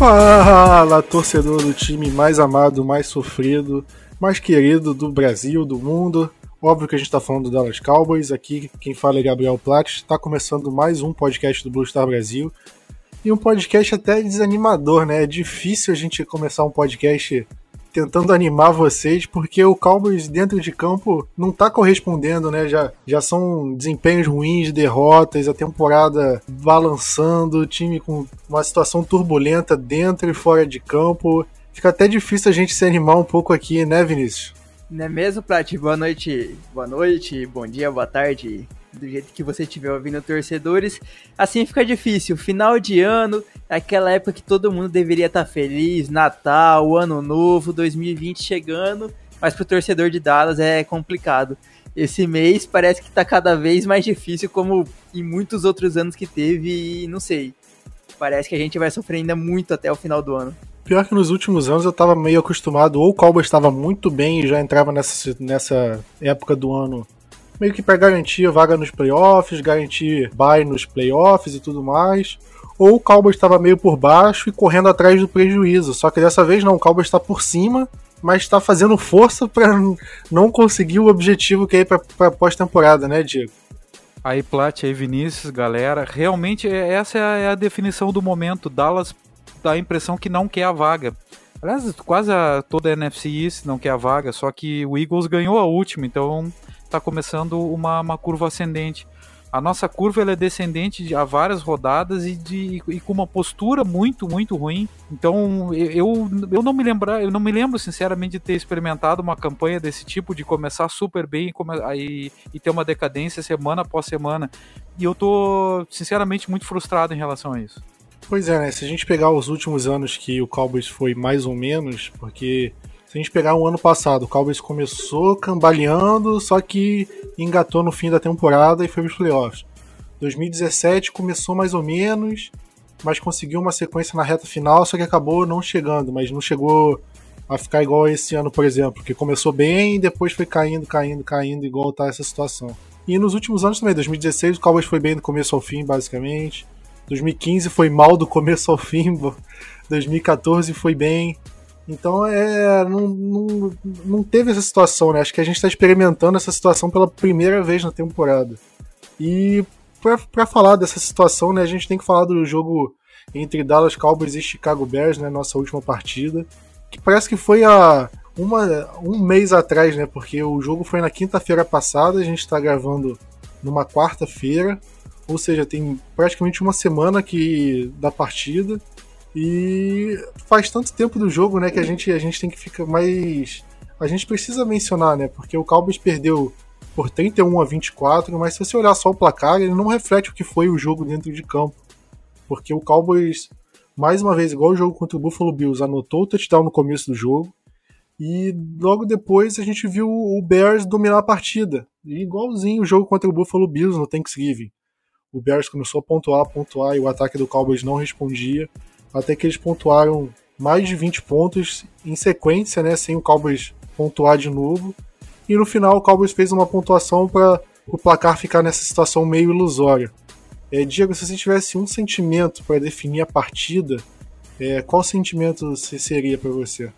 Fala, torcedor do time mais amado, mais sofrido, mais querido do Brasil, do mundo. Óbvio que a gente está falando do Dallas Cowboys. Aqui quem fala é Gabriel Platt. Está começando mais um podcast do Blue Star Brasil. E um podcast até desanimador, né? É difícil a gente começar um podcast tentando animar vocês, porque o Cowboys dentro de campo não tá correspondendo, né? Já, já são desempenhos ruins, derrotas, a temporada balançando, o time com uma situação turbulenta dentro e fora de campo. Fica até difícil a gente se animar um pouco aqui, né, Vinícius? Não é mesmo, Plat? Boa noite, boa noite, bom dia, boa tarde, do jeito que você estiver ouvindo, torcedores. Assim fica difícil. Final de ano, aquela época que todo mundo deveria estar feliz, Natal, Ano Novo, 2020 chegando, mas pro torcedor de Dallas é complicado. Esse mês parece que tá cada vez mais difícil, como em muitos outros anos que teve, e não sei. Parece que a gente vai sofrer ainda muito até o final do ano. Pior que nos últimos anos eu tava meio acostumado, ou o Cowboys estava muito bem e já entrava nessa, nessa época do ano meio que para garantir vaga nos playoffs, garantir bye nos playoffs e tudo mais. Ou o Cowboys estava meio por baixo e correndo atrás do prejuízo. Só que dessa vez não, o Cowboys está por cima, mas está fazendo força para não conseguir o objetivo que é para pós-temporada, né, Diego? Aí, Plat, aí, Vinícius, galera. Realmente, é, essa é a, é a definição do momento. Dallas dá a impressão que não quer a vaga. Aliás, quase a, toda a NFC East não quer a vaga, só que o Eagles ganhou a última, então está começando uma, uma curva ascendente. A nossa curva ela é descendente há várias rodadas e, de, e com uma postura muito, muito ruim. Então eu, eu não me lembro, eu não me lembro sinceramente de ter experimentado uma campanha desse tipo, de começar super bem e, e, e ter uma decadência semana após semana. E eu tô sinceramente muito frustrado em relação a isso. Pois é, né? Se a gente pegar os últimos anos que o Cowboys foi mais ou menos, porque se a gente pegar o ano passado, o Cowboys começou cambaleando, só que engatou no fim da temporada e foi para os playoffs. 2017 começou mais ou menos, mas conseguiu uma sequência na reta final, só que acabou não chegando, mas não chegou a ficar igual esse ano, por exemplo, que começou bem e depois foi caindo, caindo, caindo, igual tá essa situação. E nos últimos anos também, 2016 o Cowboys foi bem do começo ao fim, basicamente. 2015 foi mal do começo ao fim, 2014 foi bem. Então é, não, não, não teve essa situação, né? Acho que a gente está experimentando essa situação pela primeira vez na temporada. E para falar dessa situação, né, a gente tem que falar do jogo entre Dallas Cowboys e Chicago Bears, né, nossa última partida, que parece que foi há uma, um mês atrás, né, porque o jogo foi na quinta-feira passada, a gente está gravando numa quarta-feira, ou seja, tem praticamente uma semana que da partida. E faz tanto tempo do jogo, né, que a gente, a gente tem que ficar mais. A gente precisa mencionar, né, porque o Cowboys perdeu por 31 a 24, mas se você olhar só o placar, ele não reflete o que foi o jogo dentro de campo. Porque o Cowboys, mais uma vez, igual o jogo contra o Buffalo Bills, anotou o touchdown no começo do jogo. E logo depois a gente viu o Bears dominar a partida. E igualzinho o jogo contra o Buffalo Bills no Thanksgiving. O Bears começou a pontuar, pontuar e o ataque do Cowboys não respondia até que eles pontuaram mais de 20 pontos em sequência, né, sem o Cowboys pontuar de novo. E no final o Cowboys fez uma pontuação para o placar ficar nessa situação meio ilusória. É, Diego, se você tivesse um sentimento para definir a partida, é, qual sentimento seria para você?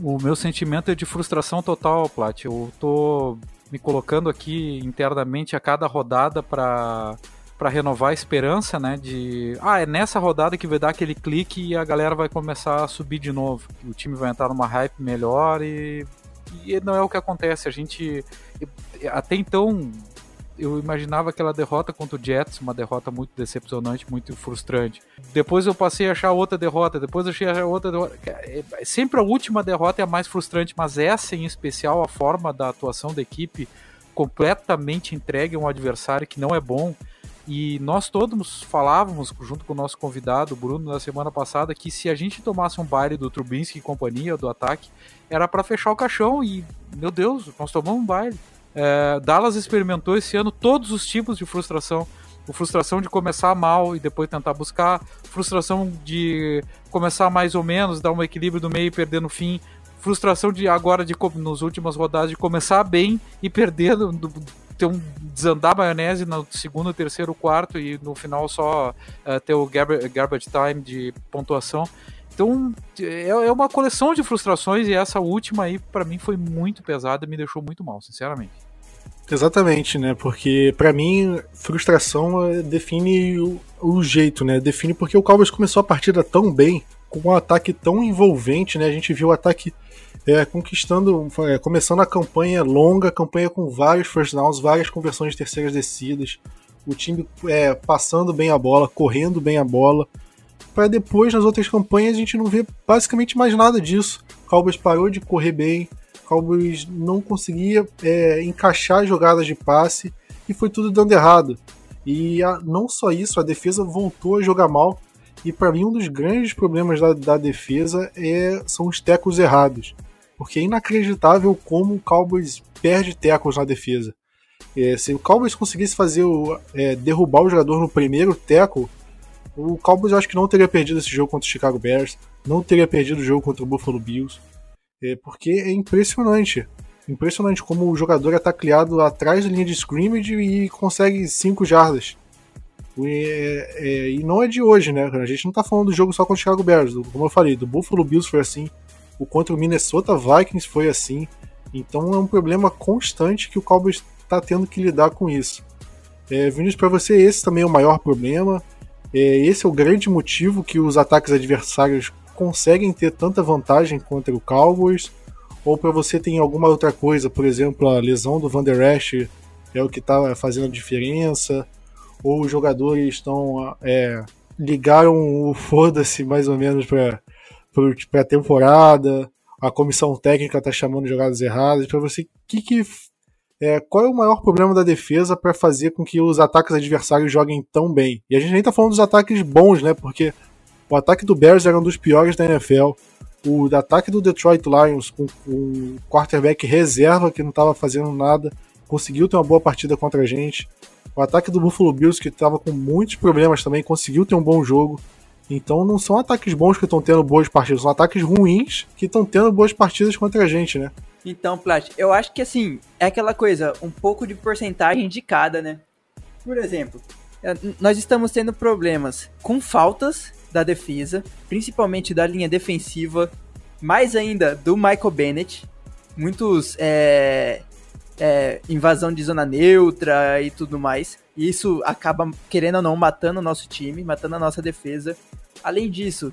O meu sentimento é de frustração total, Plat. Eu tô me colocando aqui internamente a cada rodada para para renovar a esperança, né? De ah, é nessa rodada que vai dar aquele clique e a galera vai começar a subir de novo. O time vai entrar numa hype melhor e e não é o que acontece. A gente até então eu imaginava aquela derrota contra o Jets, uma derrota muito decepcionante, muito frustrante. Depois eu passei a achar outra derrota, depois eu achei a outra derrota. É, sempre a última derrota é a mais frustrante, mas essa em especial, a forma da atuação da equipe completamente entregue a um adversário que não é bom. E nós todos falávamos, junto com o nosso convidado, Bruno, na semana passada, que se a gente tomasse um baile do Trubinsky e companhia, do ataque, era para fechar o caixão. E, meu Deus, nós tomamos um baile. É, Dallas experimentou esse ano todos os tipos de frustração. O frustração de começar mal e depois tentar buscar, frustração de começar mais ou menos, dar um equilíbrio do meio e perder no fim, frustração de agora de nos últimas rodadas de começar bem e perder ter um desandar maionese no segundo, terceiro, quarto e no final só uh, ter o garbage time de pontuação. Então é, é uma coleção de frustrações e essa última aí para mim foi muito pesada e me deixou muito mal, sinceramente. Exatamente, né? Porque para mim frustração eh, define o, o, jeito, né? Define porque o Cowboys começou a partida tão bem, com um ataque tão envolvente, né? A gente viu o ataque é, conquistando, é, começando a campanha longa, campanha com vários first downs, várias conversões de terceiras descidas, o time é, passando bem a bola, correndo bem a bola, para depois nas outras campanhas a gente não ver basicamente mais nada disso. O Cowboys parou de correr bem, o Cowboys não conseguia é, encaixar jogadas de passe e foi tudo dando errado. E a, não só isso, a defesa voltou a jogar mal. E para mim um dos grandes problemas da, da defesa é, são os tecos errados porque é inacreditável como o Cowboys perde tecos na defesa. É, se o Cowboys conseguisse fazer o, é, derrubar o jogador no primeiro teco, o Cowboys eu acho que não teria perdido esse jogo contra o Chicago Bears, não teria perdido o jogo contra o Buffalo Bills, é, porque é impressionante. Impressionante como o jogador é tacleado atrás da linha de scrimmage e consegue 5 jardas. E, é, e, não é de hoje, né? A gente não tá falando do jogo só contra o Chicago Bears. Como eu falei, do Buffalo Bills foi assim, o contra o Minnesota Vikings foi assim. Então é um problema constante que o Cowboys está tendo que lidar com isso. É, Vinícius, para você esse também é o maior problema. É, esse é o grande motivo que os ataques adversários conseguem ter tanta vantagem contra o Cowboys. Ou para você tem alguma outra coisa, por exemplo, a lesão do Van Der Esch é o que está fazendo a diferença. Ou os jogadores estão é, ligaram o foda-se mais ou menos para para a temporada, a comissão técnica está chamando jogadas erradas, para você, que, que é, qual é o maior problema da defesa para fazer com que os ataques adversários joguem tão bem? E a gente nem está falando dos ataques bons, né? Porque o ataque do Bears era um dos piores da NFL. O ataque do Detroit Lions com, o quarterback reserva que não estava fazendo nada, conseguiu ter uma boa partida contra a gente. O ataque do Buffalo Bills que estava com muitos problemas também, conseguiu ter um bom jogo. Então não são ataques bons que estão tendo boas partidas, são ataques ruins que estão tendo boas partidas contra a gente, né? Então, Plat, eu acho que assim, é aquela coisa, um pouco de porcentagem de cada, né? Por exemplo, é, nós estamos tendo problemas com faltas da defesa, principalmente da linha defensiva, mais ainda do Michael Bennett, muitos é, é, invasão de zona neutra e tudo mais. E isso acaba, querendo ou não, matando o nosso time, matando a nossa defesa. Além disso,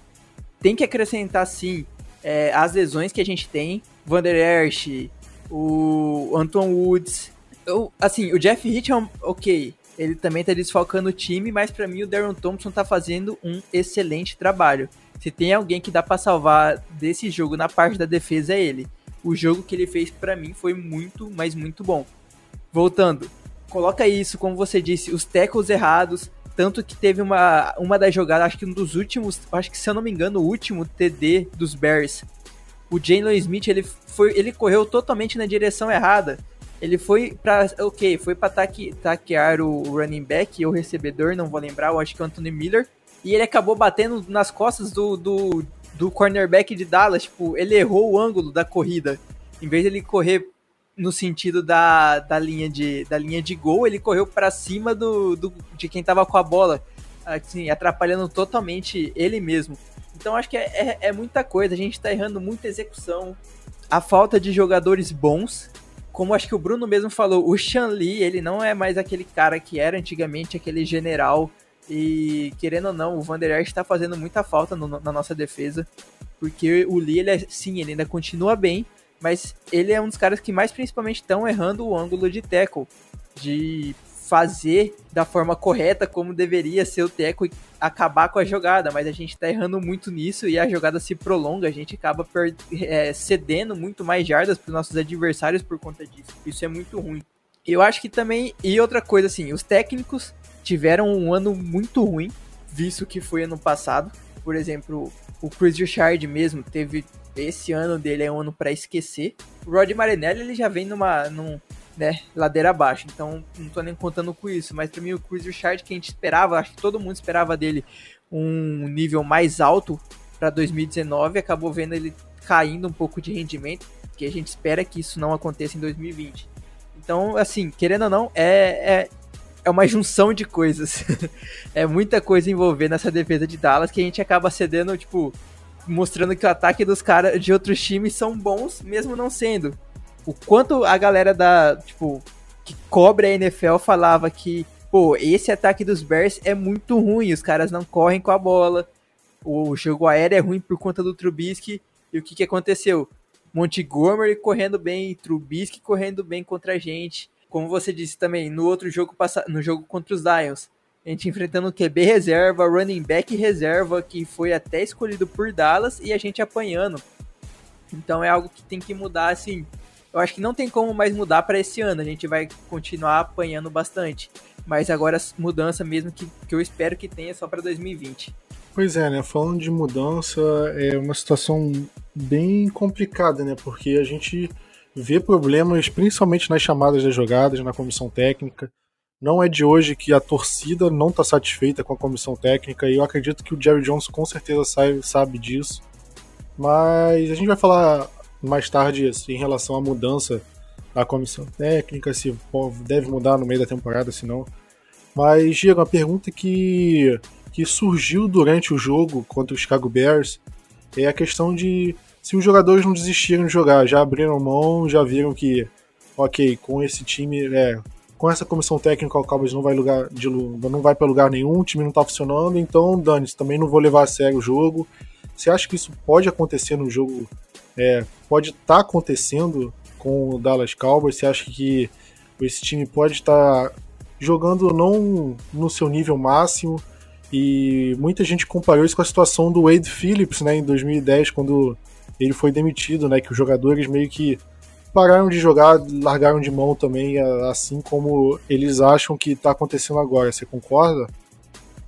tem que acrescentar sim é, as lesões que a gente tem. Vander Esch, o Anton Woods. Eu, assim, o Jeff Hitcham, ok, ele também tá desfalcando o time, mas para mim o Darren Thompson tá fazendo um excelente trabalho. Se tem alguém que dá para salvar desse jogo na parte da defesa é ele. O jogo que ele fez para mim foi muito, mas muito bom. Voltando, coloca isso, como você disse, os tackles errados, tanto que teve uma, uma das jogadas, acho que um dos últimos, acho que se eu não me engano, o último TD dos Bears. O Jalen Smith, ele foi, ele correu totalmente na direção errada. Ele foi para, OK, foi para taque, taquear o running back ou recebedor, não vou lembrar, eu acho que é o Anthony Miller, e ele acabou batendo nas costas do, do, do cornerback de Dallas, tipo, ele errou o ângulo da corrida. Em vez de ele correr no sentido da, da, linha, de, da linha de gol, ele correu para cima do, do, de quem tava com a bola, assim, atrapalhando totalmente ele mesmo. Então acho que é, é, é muita coisa, a gente tá errando muita execução, a falta de jogadores bons, como acho que o Bruno mesmo falou, o Lee, ele não é mais aquele cara que era antigamente, aquele general, e querendo ou não, o Van Der Esch tá fazendo muita falta no, na nossa defesa, porque o Lee, ele é, sim, ele ainda continua bem, mas ele é um dos caras que mais principalmente estão errando o ângulo de tackle, de fazer da forma correta como deveria ser o teco e acabar com a jogada, mas a gente tá errando muito nisso e a jogada se prolonga, a gente acaba é, cedendo muito mais jardas para nossos adversários por conta disso. Isso é muito ruim. Eu acho que também, e outra coisa assim, os técnicos tiveram um ano muito ruim, visto que foi ano passado. Por exemplo, o Chris Richard mesmo teve esse ano dele é um ano para esquecer. O Rod Marinelli ele já vem numa num, né, ladeira abaixo. Então, não tô nem contando com isso. Mas para mim, o Chris Richard, que a gente esperava, acho que todo mundo esperava dele um nível mais alto para 2019, acabou vendo ele caindo um pouco de rendimento, que a gente espera que isso não aconteça em 2020. Então, assim, querendo ou não, é, é, é uma junção de coisas. é muita coisa envolvendo nessa defesa de Dallas que a gente acaba cedendo, tipo, mostrando que o ataque dos caras de outros times são bons, mesmo não sendo o quanto a galera da, tipo, que cobre a NFL falava que, pô, esse ataque dos Bears é muito ruim, os caras não correm com a bola, o jogo aéreo é ruim por conta do Trubisky, e o que que aconteceu? Montgomery correndo bem, Trubisky correndo bem contra a gente. Como você disse também, no outro jogo no jogo contra os Lions, a gente enfrentando o QB reserva, running back reserva, que foi até escolhido por Dallas, e a gente apanhando. Então é algo que tem que mudar, assim, eu acho que não tem como mais mudar para esse ano. A gente vai continuar apanhando bastante. Mas agora mudança mesmo que, que eu espero que tenha só para 2020. Pois é, né? Falando de mudança, é uma situação bem complicada, né? Porque a gente vê problemas principalmente nas chamadas das jogadas, na comissão técnica. Não é de hoje que a torcida não está satisfeita com a comissão técnica e eu acredito que o Jerry Jones com certeza sabe, disso. Mas a gente vai falar mais tarde em relação à mudança da comissão técnica, se deve mudar no meio da temporada, se não. Mas, Diego, a pergunta que, que surgiu durante o jogo contra o Chicago Bears é a questão de se os jogadores não desistiram de jogar, já abriram mão, já viram que, ok, com esse time, é, com essa comissão técnica o Cowboys não vai lugar de não vai para lugar nenhum, o time não está funcionando, então dane-se, também não vou levar a sério o jogo. Você acha que isso pode acontecer no jogo é, pode estar tá acontecendo com o Dallas Cowboys? Você acha que esse time pode estar tá jogando não no seu nível máximo? E muita gente comparou isso com a situação do Wade Phillips, né, em 2010, quando ele foi demitido, né, que os jogadores meio que pararam de jogar, largaram de mão também, assim como eles acham que está acontecendo agora. Você concorda?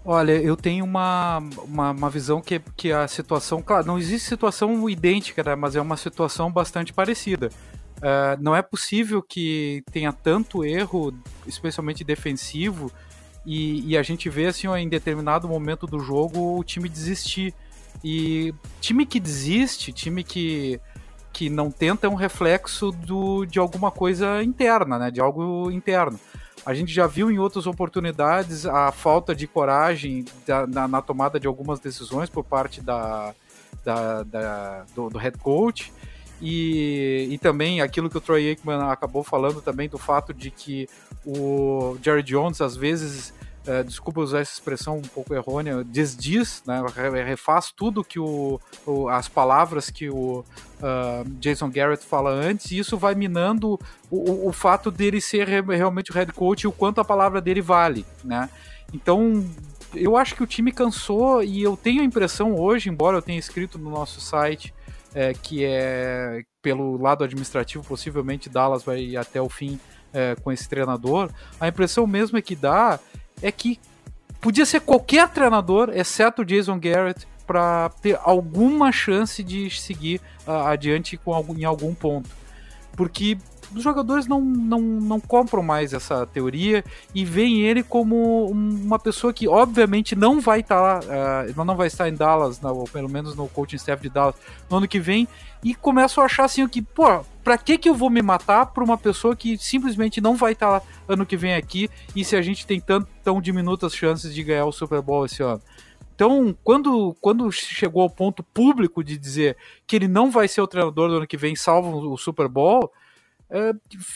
Olha, eu tenho uma, uma, uma, visão que, que a situação, claro, não existe situação idêntica, né, mas é uma situação bastante parecida. Uh, não é possível que tenha tanto erro, especialmente defensivo, e, e, a gente vê assim, em determinado momento do jogo o time desistir. E time que desiste, time que, que não tenta é um reflexo do, de alguma coisa interna, né? De algo interno. A gente já viu em outras oportunidades a falta de coragem da, na, na, tomada de algumas decisões por parte da, da, da do, do, head coach. E, e também aquilo que o Troy Aikman acabou falando também do fato de que o Jerry Jones às vezes é, desculpa usar essa expressão um pouco errônea, desdiz, né, refaz tudo que o, o as palavras que o uh, Jason Garrett fala antes, e isso vai minando o, o fato dele ser realmente o head coach e o quanto a palavra dele vale, né? Então, eu acho que o time cansou e eu tenho a impressão hoje, embora eu tenha escrito no nosso site é, que é pelo lado administrativo, possivelmente Dallas vai até o fim é, com esse treinador, a impressão mesmo é que dá é que podia ser qualquer treinador, exceto o Jason Garrett, para ter alguma chance de seguir uh, adiante com algum, em algum ponto. Porque os jogadores não, não, não compram mais essa teoria e veem ele como uma pessoa que obviamente não vai estar tá, uh, não vai estar em Dallas, ou pelo menos no coaching staff de Dallas no ano que vem, e começam a achar assim que, pô, pra que que eu vou me matar por uma pessoa que simplesmente não vai estar tá ano que vem aqui e se a gente tem tão, tão diminutas chances de ganhar o Super Bowl esse ano? Então, quando, quando chegou ao ponto público de dizer que ele não vai ser o treinador do ano que vem, salvo o Super Bowl,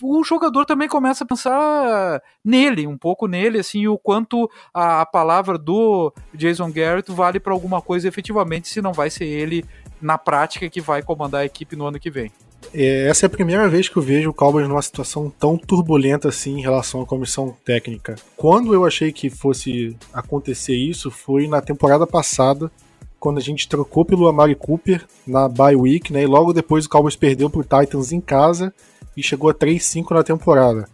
o jogador também começa a pensar nele, um pouco nele, assim, o quanto a, a palavra do Jason Garrett vale para alguma coisa efetivamente, se não vai ser ele na prática que vai comandar a equipe no ano que vem. é, essa é a primeira vez que eu vejo o Cowboys numa situação tão turbulenta assim em relação à comissão técnica. Quando eu achei que fosse acontecer isso foi na temporada passada, quando a gente trocou pelo Amari Cooper na bye week, né? E logo depois o Cowboys perdeu pro Titans em casa e chegou a 3-5 na temporada.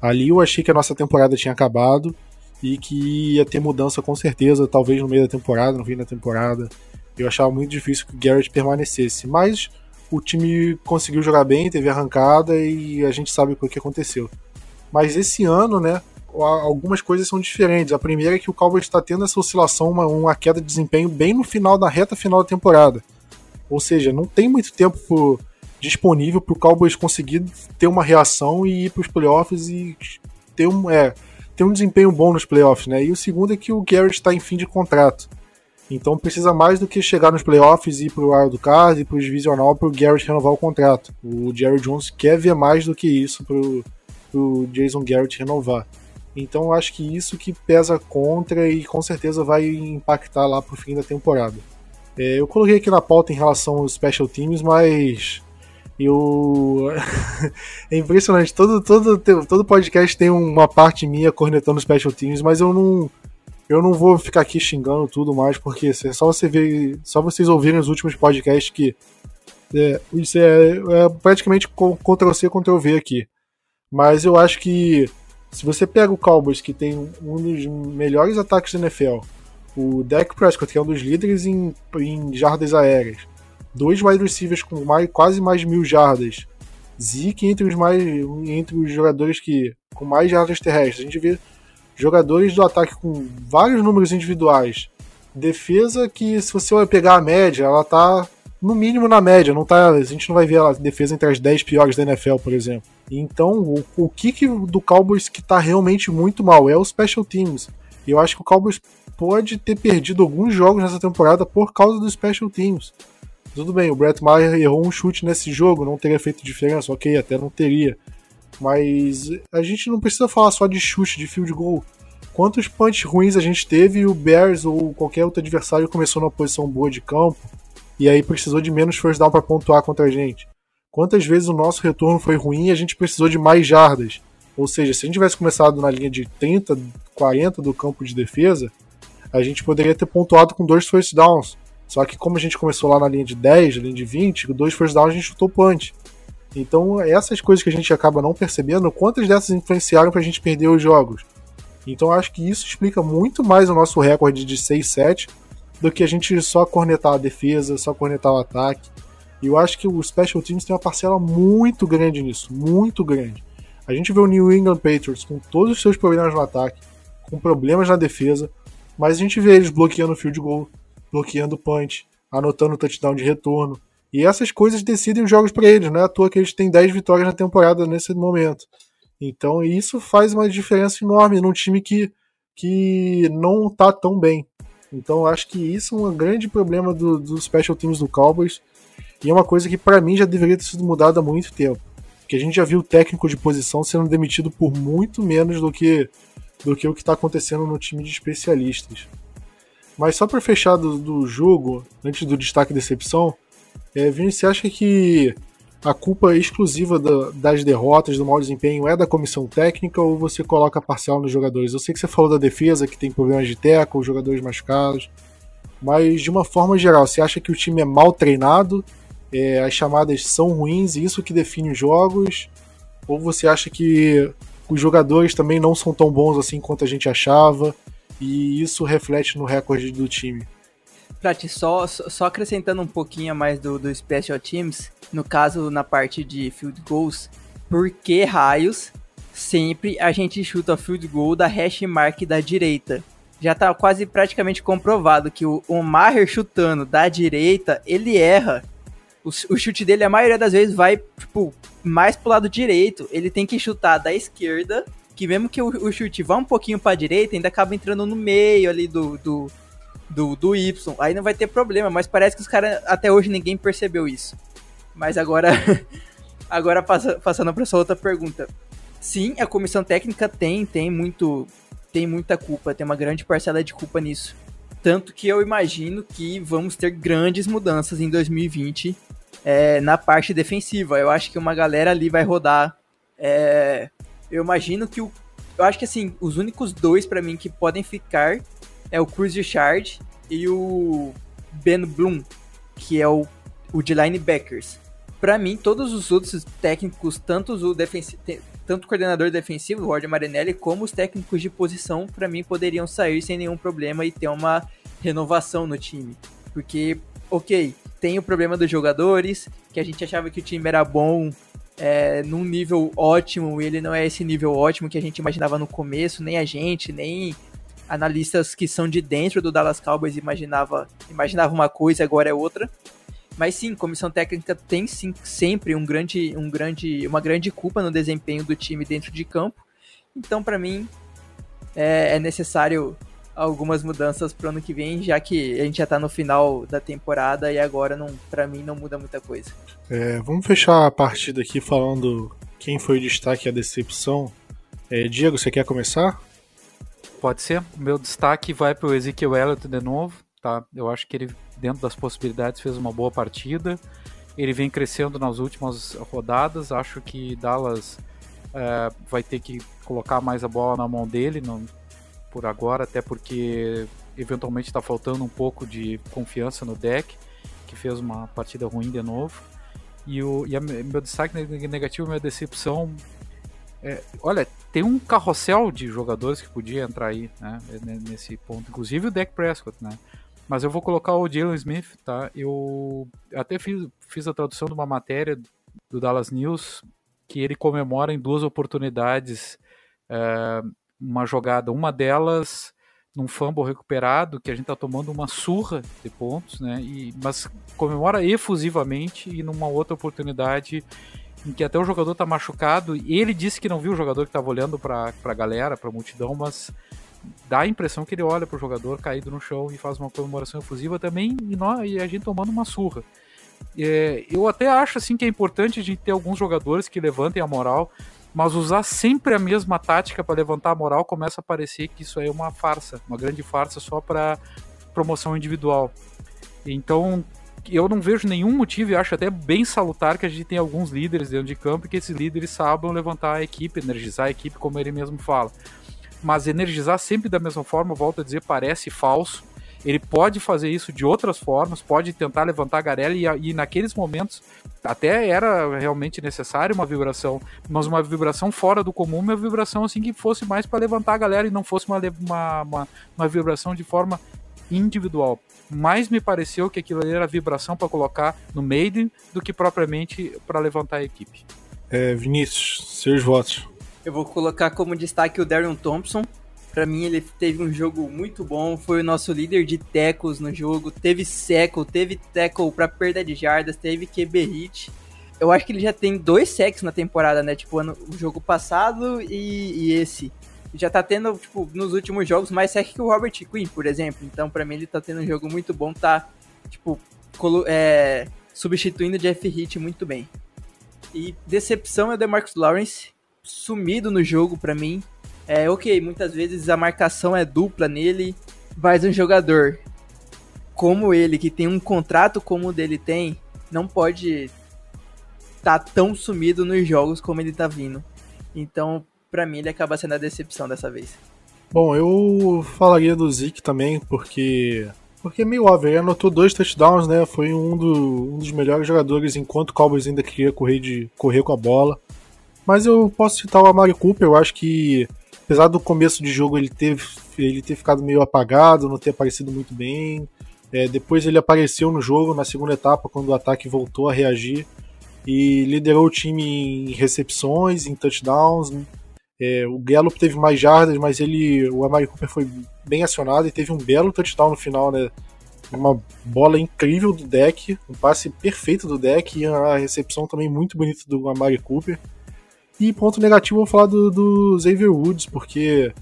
Ali eu achei que a nossa temporada tinha acabado e que ia ter mudança com certeza, talvez no meio da temporada, no fim da temporada. Eu achava muito difícil que o Garrett permanecesse, mas o time conseguiu jogar bem, teve arrancada e a gente sabe o que aconteceu. Mas esse ano, né, algumas coisas são diferentes. A primeira é que o Cowboys está tendo essa oscilação, uma, uma, queda de desempenho bem no final da reta final da temporada. Ou seja, não tem muito tempo por, disponível para o Cowboys conseguir ter uma reação e ir para os playoffs e ter um, é, ter um desempenho bom nos playoffs. Né? E o segundo é que o Garrett está em fim de contrato. Então precisa mais do que chegar nos playoffs e ir pro Wild Card e pro Divisional pro Garrett renovar o contrato. O Jerry Jones quer ver mais do que isso pro, pro Jason Garrett renovar. Então acho que isso que pesa contra e com certeza vai impactar lá pro fim da temporada. É, eu coloquei aqui na pauta em relação aos special teams, mas eu é impressionante. Todo, todo, todo podcast tem uma parte minha cornetando special teams, mas eu não eu não vou ficar aqui xingando tudo mais, porque é só você ver, só vocês ouvirem os últimos podcasts que é, isso é, é praticamente Ctrl C, Ctrl V aqui. Mas eu acho que se você pega o Cowboys, que tem um dos melhores ataques da NFL, o Dak Prescott, que é um dos líderes em, em jardas aéreas, dois wide receivers com mais, quase mais mil jardas, Zeke entre os mais entre os jogadores que com mais jardas terrestres. A gente vê jogadores do ataque com vários números individuais. Defesa que, se você pegar a média, ela tá no mínimo na média, não tá, a gente não vai ver a defesa entre as 10 piores da NFL, por exemplo. Então, o, o kick do Cowboys que tá realmente muito mal é o Special Teams. E eu acho que o Cowboys pode ter perdido alguns jogos nessa temporada por causa dos Special Teams. Tudo bem, o Brett Maher errou um chute nesse jogo, não teria feito diferença, ok, até não teria. Mas a gente não precisa falar só de chute, de field goal. Quantos punts ruins a gente teve e o Bears ou qualquer outro adversário começou numa posição boa de campo e aí precisou de menos first down para pontuar contra a gente? Quantas vezes o nosso retorno foi ruim e a gente precisou de mais jardas? Ou seja, se a gente tivesse começado na linha de 30, 40 do campo de defesa, a gente poderia ter pontuado com dois first downs. Só que como a gente começou lá na linha de 10, na linha de 20, com dois first downs a gente chutou punch. Então, essas coisas que a gente acaba não percebendo, quantas dessas influenciaram para a gente perder os jogos? Então, acho que isso explica muito mais o nosso recorde de 6-7 do que a gente só cornetar a defesa, só cornetar o ataque. E eu acho que o Special Teams tem uma parcela muito grande nisso, muito grande. A gente vê o New England Patriots com todos os seus problemas no ataque, com problemas na defesa, mas a gente vê eles bloqueando o field goal, bloqueando o punch, anotando o touchdown de retorno, e essas coisas decidem os jogos para eles, não é à toa que eles têm 10 vitórias na temporada nesse momento. Então isso faz uma diferença enorme num time que, que não tá tão bem. Então acho que isso é um grande problema dos do special teams do Cowboys e é uma coisa que para mim já deveria ter sido mudada há muito tempo. Que a gente já viu o técnico de posição sendo demitido por muito menos do que do que o que está acontecendo no time de especialistas. Mas só para fechar do, do jogo, antes do destaque decepção, é, Vini, você acha que a culpa exclusiva da, das derrotas, do mau desempenho, é da comissão técnica ou você coloca parcial nos jogadores? Eu sei que você falou da defesa, que tem problemas de teco, os jogadores machucados, mas de uma forma geral, você acha que o time é mal treinado, é, as chamadas são ruins e isso que define os jogos? Ou você acha que os jogadores também não são tão bons assim quanto a gente achava e isso reflete no recorde do time? Prati, só, só acrescentando um pouquinho mais do, do Special Teams, no caso na parte de field goals, por que raios sempre a gente chuta field goal da hash mark da direita? Já tá quase praticamente comprovado que o, Maher chutando da direita, ele erra. O, o chute dele, a maioria das vezes, vai, tipo, mais pro lado direito. Ele tem que chutar da esquerda, que mesmo que o, o chute vá um pouquinho pra direita, ainda acaba entrando no meio ali do, do, do, do Y, aí não vai ter problema, mas parece que os caras, até hoje, ninguém percebeu isso. Mas agora, agora passa, passando para essa outra pergunta. Sim, a comissão técnica tem, tem muito, tem muita culpa, tem uma grande parcela de culpa nisso. Tanto que eu imagino que vamos ter grandes mudanças em 2020 é, na parte defensiva. Eu acho que uma galera ali vai rodar. É, eu imagino que o. Eu acho que assim, os únicos dois para mim que podem ficar é o Cruz Richard e o Ben Bloom, que é o, o de linebackers. Para mim, todos os outros técnicos, tanto o tanto o coordenador defensivo, o Roger Marinelli, como os técnicos de posição, para mim poderiam sair sem nenhum problema e ter uma renovação no time. Porque, ok, tem o problema dos jogadores, que a gente achava que o time era bom é, num nível ótimo, e ele não é esse nível ótimo que a gente imaginava no começo, nem a gente, nem analistas que são de dentro do Dallas Cowboys imaginava, imaginava uma coisa, agora é outra. Mas sim, comissão técnica tem sim, sempre um grande, um grande, uma grande culpa no desempenho do time dentro de campo. Então, para mim, é, é, necessário algumas mudanças para o ano que vem, já que a gente já está no final da temporada e agora, não, para mim, não muda muita coisa. É, vamos fechar a partida aqui falando quem foi o destaque e a decepção. É, Diego, você quer começar? Pode ser. Meu destaque vai para o Ezekiel Elliott de novo. Tá? Eu acho que ele dentro das possibilidades, fez uma boa partida. Ele vem crescendo nas últimas rodadas. Acho que Dallas é, vai ter que colocar mais a bola na mão dele no, por agora, até porque eventualmente está faltando um pouco de confiança no deck, que fez uma partida ruim de novo. E, o, e a, meu destaque negativo, minha decepção. É, olha, tem um carrossel de jogadores que podia entrar aí, né, nesse ponto, inclusive o deck Prescott, né? Mas eu vou colocar o Jalen Smith, tá? Eu até fiz, fiz a tradução de uma matéria do Dallas News que ele comemora em duas oportunidades é, uma jogada, uma delas num fumble recuperado, que a gente tá tomando uma surra de pontos, né? E, mas comemora efusivamente e numa outra oportunidade em que até o jogador tá machucado ele disse que não viu o jogador que estava olhando para a galera, para a multidão, mas dá a impressão que ele olha pro jogador caído no chão e faz uma comemoração efusiva também e, nós, e a gente tomando uma surra. É, eu até acho assim que é importante a gente ter alguns jogadores que levantem a moral, mas usar sempre a mesma tática para levantar a moral começa a parecer que isso aí é uma farsa, uma grande farsa só para promoção individual. Então eu não vejo nenhum motivo e acho até bem salutar que a gente tem alguns líderes dentro de campo e que esses líderes saibam levantar a equipe, energizar a equipe, como ele mesmo fala mas energizar sempre da mesma forma, volto a dizer, parece falso. Ele pode fazer isso de outras formas, pode tentar levantar a garela e, e naqueles momentos até era realmente necessário uma vibração, mas uma vibração fora do comum, uma vibração assim que fosse mais para levantar a galera e não fosse uma, uma, uma, uma vibração de forma individual. Mais me pareceu que aquilo era vibração para colocar no Maiden do que propriamente para levantar a equipe. É, Vinícius, seus votos. Eu vou colocar como destaque o Darion Thompson. Para mim, ele teve um jogo muito bom. Foi o nosso líder de tackles no jogo. Teve seco, teve tackle para perda de jardas, teve QB hit. Eu acho que ele já tem dois sacks na temporada, né? Tipo, o jogo passado e, e esse. Já tá tendo, tipo, nos últimos jogos mais sec que o Robert Quinn, por exemplo. Então, para mim, ele tá tendo um jogo muito bom. Tá, tipo, é, substituindo o Jeff Hit muito bem. E decepção é o DeMarcus Lawrence sumido no jogo para mim. É, ok, muitas vezes a marcação é dupla nele, mas um jogador como ele, que tem um contrato como o dele tem, não pode estar tá tão sumido nos jogos como ele tá vindo. Então, para mim, ele acaba sendo a decepção dessa vez. Bom, eu falaria do Zeke também, porque. Porque é meio óbvio, ele anotou dois touchdowns, né? Foi um, do, um dos melhores jogadores enquanto o Cowboys ainda queria correr, de, correr com a bola. Mas eu posso citar o Amari Cooper, eu acho que apesar do começo de jogo ele ter, ele ter ficado meio apagado, não ter aparecido muito bem. É, depois ele apareceu no jogo na segunda etapa, quando o ataque voltou a reagir e liderou o time em recepções, em touchdowns. É, o Gallup teve mais jardas, mas ele, o Amari Cooper foi bem acionado e teve um belo touchdown no final, né? Uma bola incrível do deck, um passe perfeito do deck e a recepção também muito bonita do Amari Cooper. E ponto negativo, eu vou falar do, do Xavier Woods, porque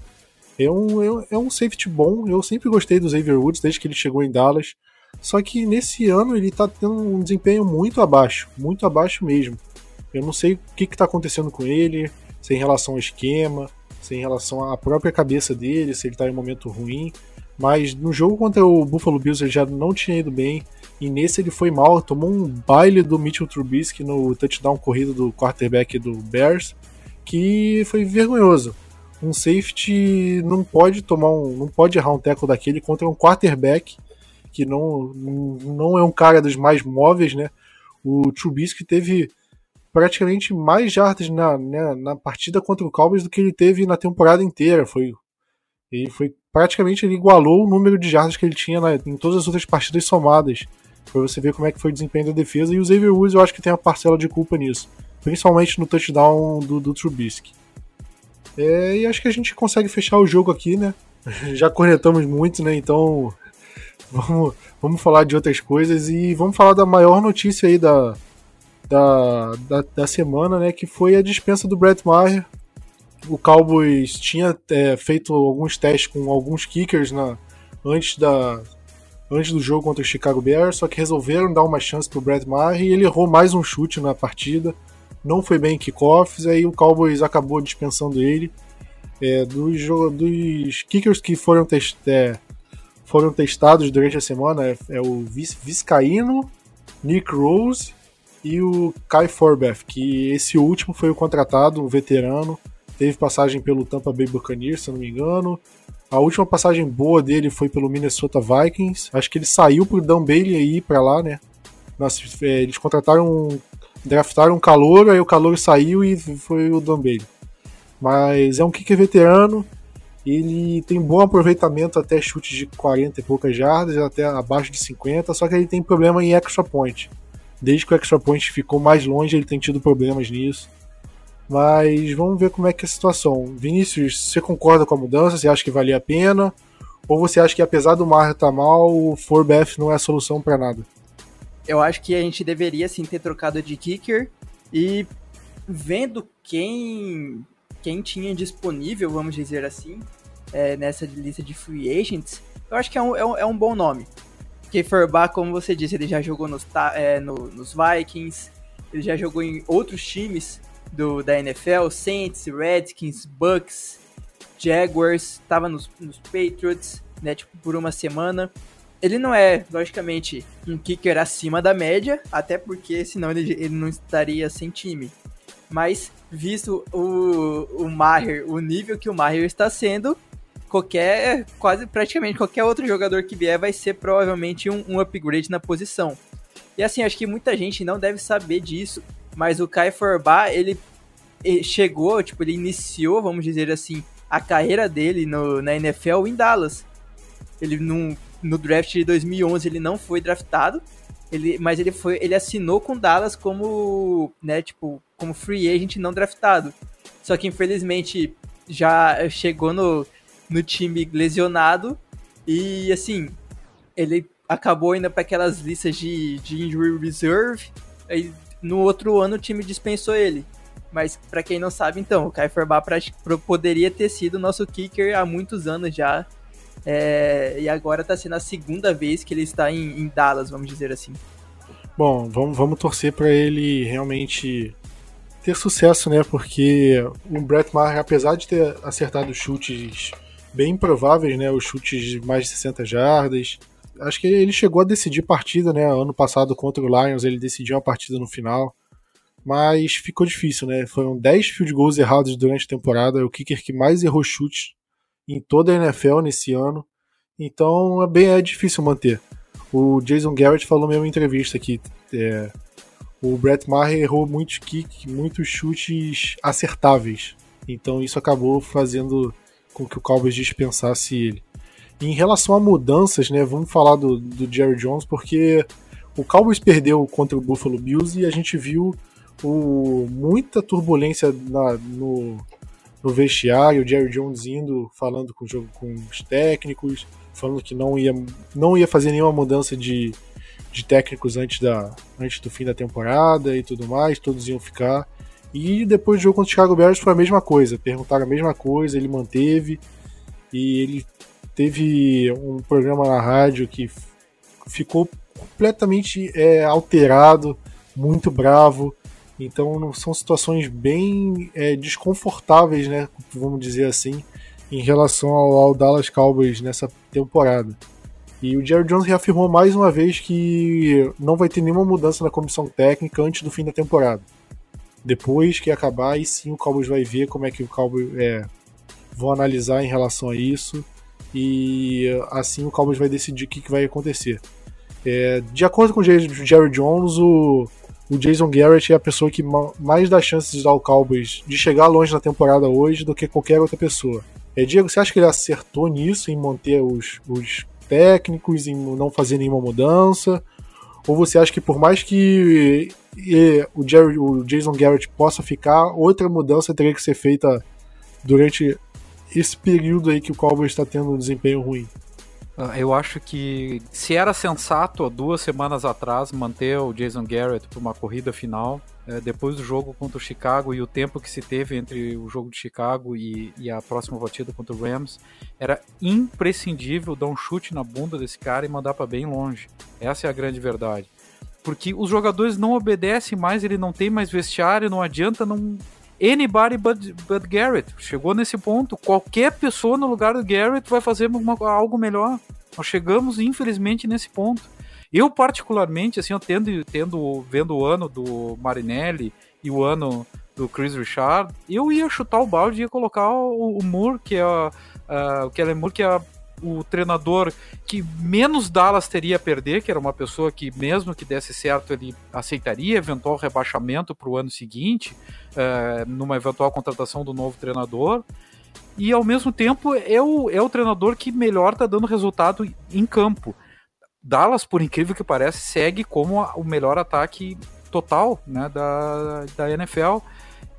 é um, é um safety bom. Eu sempre gostei do Xavier Woods desde que ele chegou em Dallas. Só que nesse ano ele tá tendo um desempenho muito abaixo, muito abaixo mesmo. Eu não sei o que, que tá acontecendo com ele, se é em relação ao esquema, se é em relação à própria cabeça dele, se ele tá em um momento ruim. Mas no jogo contra o Buffalo Bills ele já não tinha ido bem. E nesse ele foi mal, tomou um baile do Mitchell Trubisky no touchdown corrido do quarterback do Bears, que foi vergonhoso. Um safety não pode tomar um, não pode errar um tackle daquele contra um quarterback que não, não é um cara dos mais móveis, né? O Trubisky teve praticamente mais jardas na, né, na partida contra o Cowboys do que ele teve na temporada inteira. Foi, ele foi praticamente ele igualou o número de jardas que ele tinha em todas as outras partidas somadas. Pra você ver como é que foi o desempenho da defesa. E o Xavier Woods eu acho que tem uma parcela de culpa nisso. Principalmente no touchdown do, do Trubisky. É, e acho que a gente consegue fechar o jogo aqui, né? Já corretamos muito, né? Então vamos, vamos falar de outras coisas e vamos falar da maior notícia aí da, da, da, da semana, né? Que foi a dispensa do Brett Maher. O Cowboys tinha é, feito alguns testes com alguns kickers na, antes, da, antes do jogo contra o Chicago Bears, só que resolveram dar uma chance pro Brett Maher e ele errou mais um chute na partida. Não foi bem em kickoffs, aí o Cowboys acabou dispensando ele. É, dos, dos kickers que foram, test, é, foram testados durante a semana é, é o Viscaíno, Nick Rose e o Kai Forbeth, que esse último foi o contratado, um veterano, teve passagem pelo Tampa Bay Buccaneers, se eu não me engano. A última passagem boa dele foi pelo Minnesota Vikings. Acho que ele saiu pro Dan Bailey aí para lá, né? Nossa, é, eles contrataram, draftaram um calor, aí o calor saiu e foi o Dan Bailey. Mas é um kicker veterano, ele tem bom aproveitamento até chutes de 40 e poucas jardas, até abaixo de 50, só que ele tem problema em extra point. Desde que o extra point ficou mais longe, ele tem tido problemas nisso. Mas vamos ver como é que é a situação. Vinícius, você concorda com a mudança? Você acha que valia a pena? Ou você acha que apesar do Mar estar tá mal, o Forbeth não é a solução para nada? Eu acho que a gente deveria sim ter trocado de kicker e vendo quem quem tinha disponível, vamos dizer assim, é, nessa lista de free agents, eu acho que é um, é um, é um bom nome. Porque Forbach, como você disse, ele já jogou nos, é, no, nos Vikings, ele já jogou em outros times do, da NFL, Saints, Redskins, Bucks, Jaguars, estava nos, nos Patriots, né, tipo, por uma semana. Ele não é, logicamente, um kicker acima da média, até porque senão ele, ele não estaria sem time. Mas visto o, o Maher, o nível que o Maher está sendo, qualquer, quase praticamente qualquer outro jogador que vier vai ser provavelmente um, um upgrade na posição. E assim, acho que muita gente não deve saber disso, mas o Kai Forba, ele, chegou, tipo, ele iniciou, vamos dizer assim, a carreira dele no, na NFL em Dallas. Ele no, no draft de 2011 ele não foi draftado, ele, mas ele foi, ele assinou com Dallas como, né, tipo, como free agent não draftado. Só que infelizmente já chegou no, no time lesionado e assim, ele acabou indo para aquelas listas de, de injury reserve. E no outro ano o time dispensou ele. Mas para quem não sabe, então, o Kai Forbar poderia ter sido nosso kicker há muitos anos já. É, e agora está sendo a segunda vez que ele está em, em Dallas, vamos dizer assim. Bom, vamos, vamos torcer para ele realmente ter sucesso, né? Porque o Brett Maher, apesar de ter acertado chutes bem improváveis, né? Os chutes de mais de 60 jardas. Acho que ele chegou a decidir partida, né? Ano passado contra o Lions, ele decidiu a partida no final. Mas ficou difícil, né? Foram 10 field goals errados durante a temporada. É o kicker que mais errou chutes em toda a NFL nesse ano. Então é bem é difícil manter. O Jason Garrett falou mesmo em entrevista que é, o Brett Maher errou muitos kicks, muitos chutes acertáveis. Então isso acabou fazendo com que o Cowboys dispensasse ele. Em relação a mudanças, né, vamos falar do, do Jerry Jones, porque o Cowboys perdeu contra o Buffalo Bills e a gente viu o, muita turbulência na, no, no vestiário, o Jerry Jones indo, falando com, com os técnicos, falando que não ia, não ia fazer nenhuma mudança de, de técnicos antes, da, antes do fim da temporada e tudo mais, todos iam ficar. E depois do jogo contra o Chicago Bears foi a mesma coisa, perguntaram a mesma coisa, ele manteve e ele teve um programa na rádio que ficou completamente é, alterado, muito bravo. Então são situações bem é, desconfortáveis, né? Vamos dizer assim, em relação ao, ao Dallas Cowboys nessa temporada. E o Jerry Jones reafirmou mais uma vez que não vai ter nenhuma mudança na comissão técnica antes do fim da temporada. Depois que acabar, aí sim o Cowboys vai ver como é que o Cowboys é, vão analisar em relação a isso e assim o Cowboys vai decidir o que, que vai acontecer. É, de acordo com o Jerry Jones, o, o Jason Garrett é a pessoa que mais dá chances de dar o Cowboys de chegar longe na temporada hoje do que qualquer outra pessoa. É, Diego, você acha que ele acertou nisso, em manter os, os técnicos, em não fazer nenhuma mudança? Ou você acha que por mais que e, o, Jerry, o Jason Garrett possa ficar, outra mudança teria que ser feita durante esse período aí que o Cowboys está tendo um desempenho ruim? Ah, eu acho que se era sensato duas semanas atrás manter o Jason Garrett para uma corrida final, é, depois do jogo contra o Chicago e o tempo que se teve entre o jogo de Chicago e, e, a próxima batida contra o Rams, era imprescindível dar um chute na bunda desse cara e mandar para bem longe. Essa é a grande verdade. Porque os jogadores não obedecem mais, ele não tem mais vestiário, não adianta não anybody but, but Garrett. Chegou nesse ponto. Qualquer pessoa no lugar do Garrett vai fazer uma, algo melhor. Nós chegamos, infelizmente, nesse ponto. Eu, particularmente, assim, eu tendo, tendo vendo o ano do Marinelli e o ano do Chris Richard, eu ia chutar o balde e ia colocar o, o Moore, que é uh, o Kellen Moore, que é o treinador que menos Dallas teria a perder, que era uma pessoa que, mesmo que desse certo, ele aceitaria eventual rebaixamento para o ano seguinte, uh, numa eventual contratação do novo treinador. E ao mesmo tempo é o, é o treinador que melhor está dando resultado em campo. Dallas, por incrível que pareça, segue como o melhor ataque total né, da, da NFL.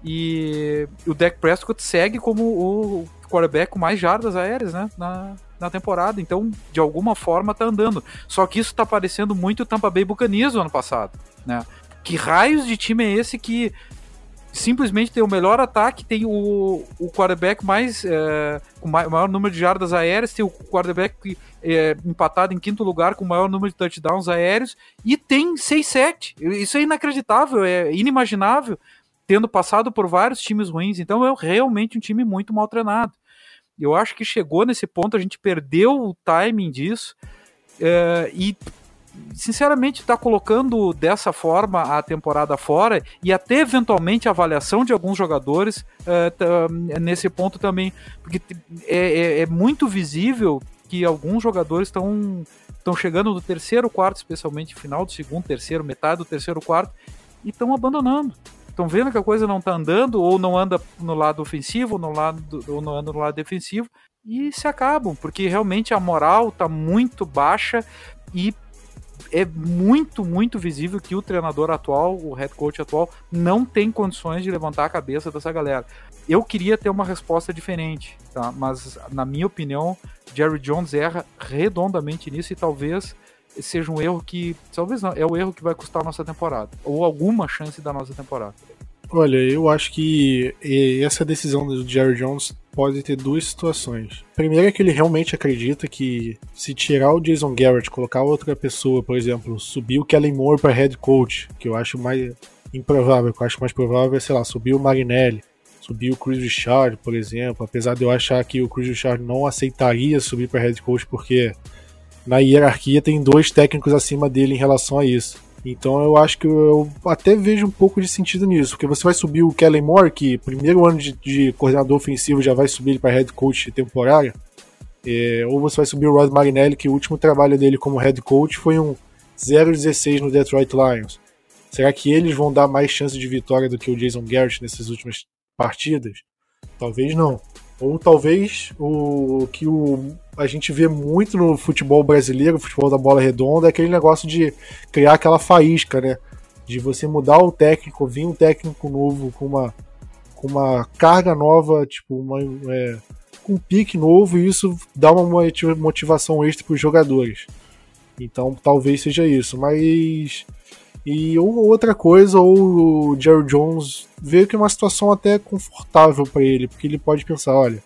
E o Dak Prescott segue como o quarterback com mais jardas aéreas né, na, na temporada. Então, de alguma forma, tá andando. Só que isso tá parecendo muito Tampa Bay Buccaneers do ano passado. Né? Que raios de time é esse que simplesmente tem o melhor ataque, tem o, o quarterback mais é, com o maior número de jardas aéreas, tem o quarterback é, empatado em quinto lugar com o maior número de touchdowns aéreos e tem 6-7. Isso é inacreditável, é inimaginável, tendo passado por vários times ruins. Então é realmente um time muito mal treinado. Eu acho que chegou nesse ponto, a gente perdeu o timing disso é, e sinceramente, está colocando dessa forma a temporada fora e até eventualmente a avaliação de alguns jogadores tá, nesse ponto também, porque é, é, é muito visível que alguns jogadores estão estão chegando no terceiro quarto, especialmente final do segundo, terceiro, metade do terceiro quarto, e estão abandonando. Estão vendo que a coisa não está andando, ou não anda no lado ofensivo, ou, no lado, ou não anda no lado defensivo, e se acabam, porque realmente a moral está muito baixa e é muito, muito visível que o treinador atual, o head coach atual, não tem condições de levantar a cabeça dessa galera. Eu queria ter uma resposta diferente, tá? mas na minha opinião, Jerry Jones erra redondamente nisso e talvez seja um erro que, talvez não, é o erro que vai custar a nossa temporada, ou alguma chance da nossa temporada. Olha, eu acho que essa decisão do Jerry Jones pode ter duas situações. Primeiro é que ele realmente acredita que se tirar o Jason Garrett, colocar outra pessoa, por exemplo, subir o Kellen Moore para head coach, que eu acho mais improvável, que eu acho mais provável é, sei lá, subir o Marinelli, subir o Chris Richard, por exemplo, apesar de eu achar que o Chris Richard não aceitaria subir para head coach porque na hierarquia tem dois técnicos acima dele em relação a isso. Então eu acho que eu até vejo um pouco de sentido nisso, porque você vai subir o Kellen Moore, que primeiro ano de, de coordenador ofensivo já vai subir para head coach temporária, é, ou você vai subir o Rod Marinelli, que o último trabalho dele como head coach foi um 0-16 no Detroit Lions. Será que eles vão dar mais chance de vitória do que o Jason Garrett nessas últimas partidas? Talvez não. Ou talvez o que o, a gente vê muito no futebol brasileiro, futebol da bola redonda, é aquele negócio de criar aquela faísca, né? De você mudar o técnico, vir um técnico novo com uma, com uma carga nova, tipo, uma, é, com um pique novo, e isso dá uma motivação extra para os jogadores. Então talvez seja isso, mas e outra coisa, ou o Jerry Jones vê que é uma situação até confortável para ele, porque ele pode pensar, olha,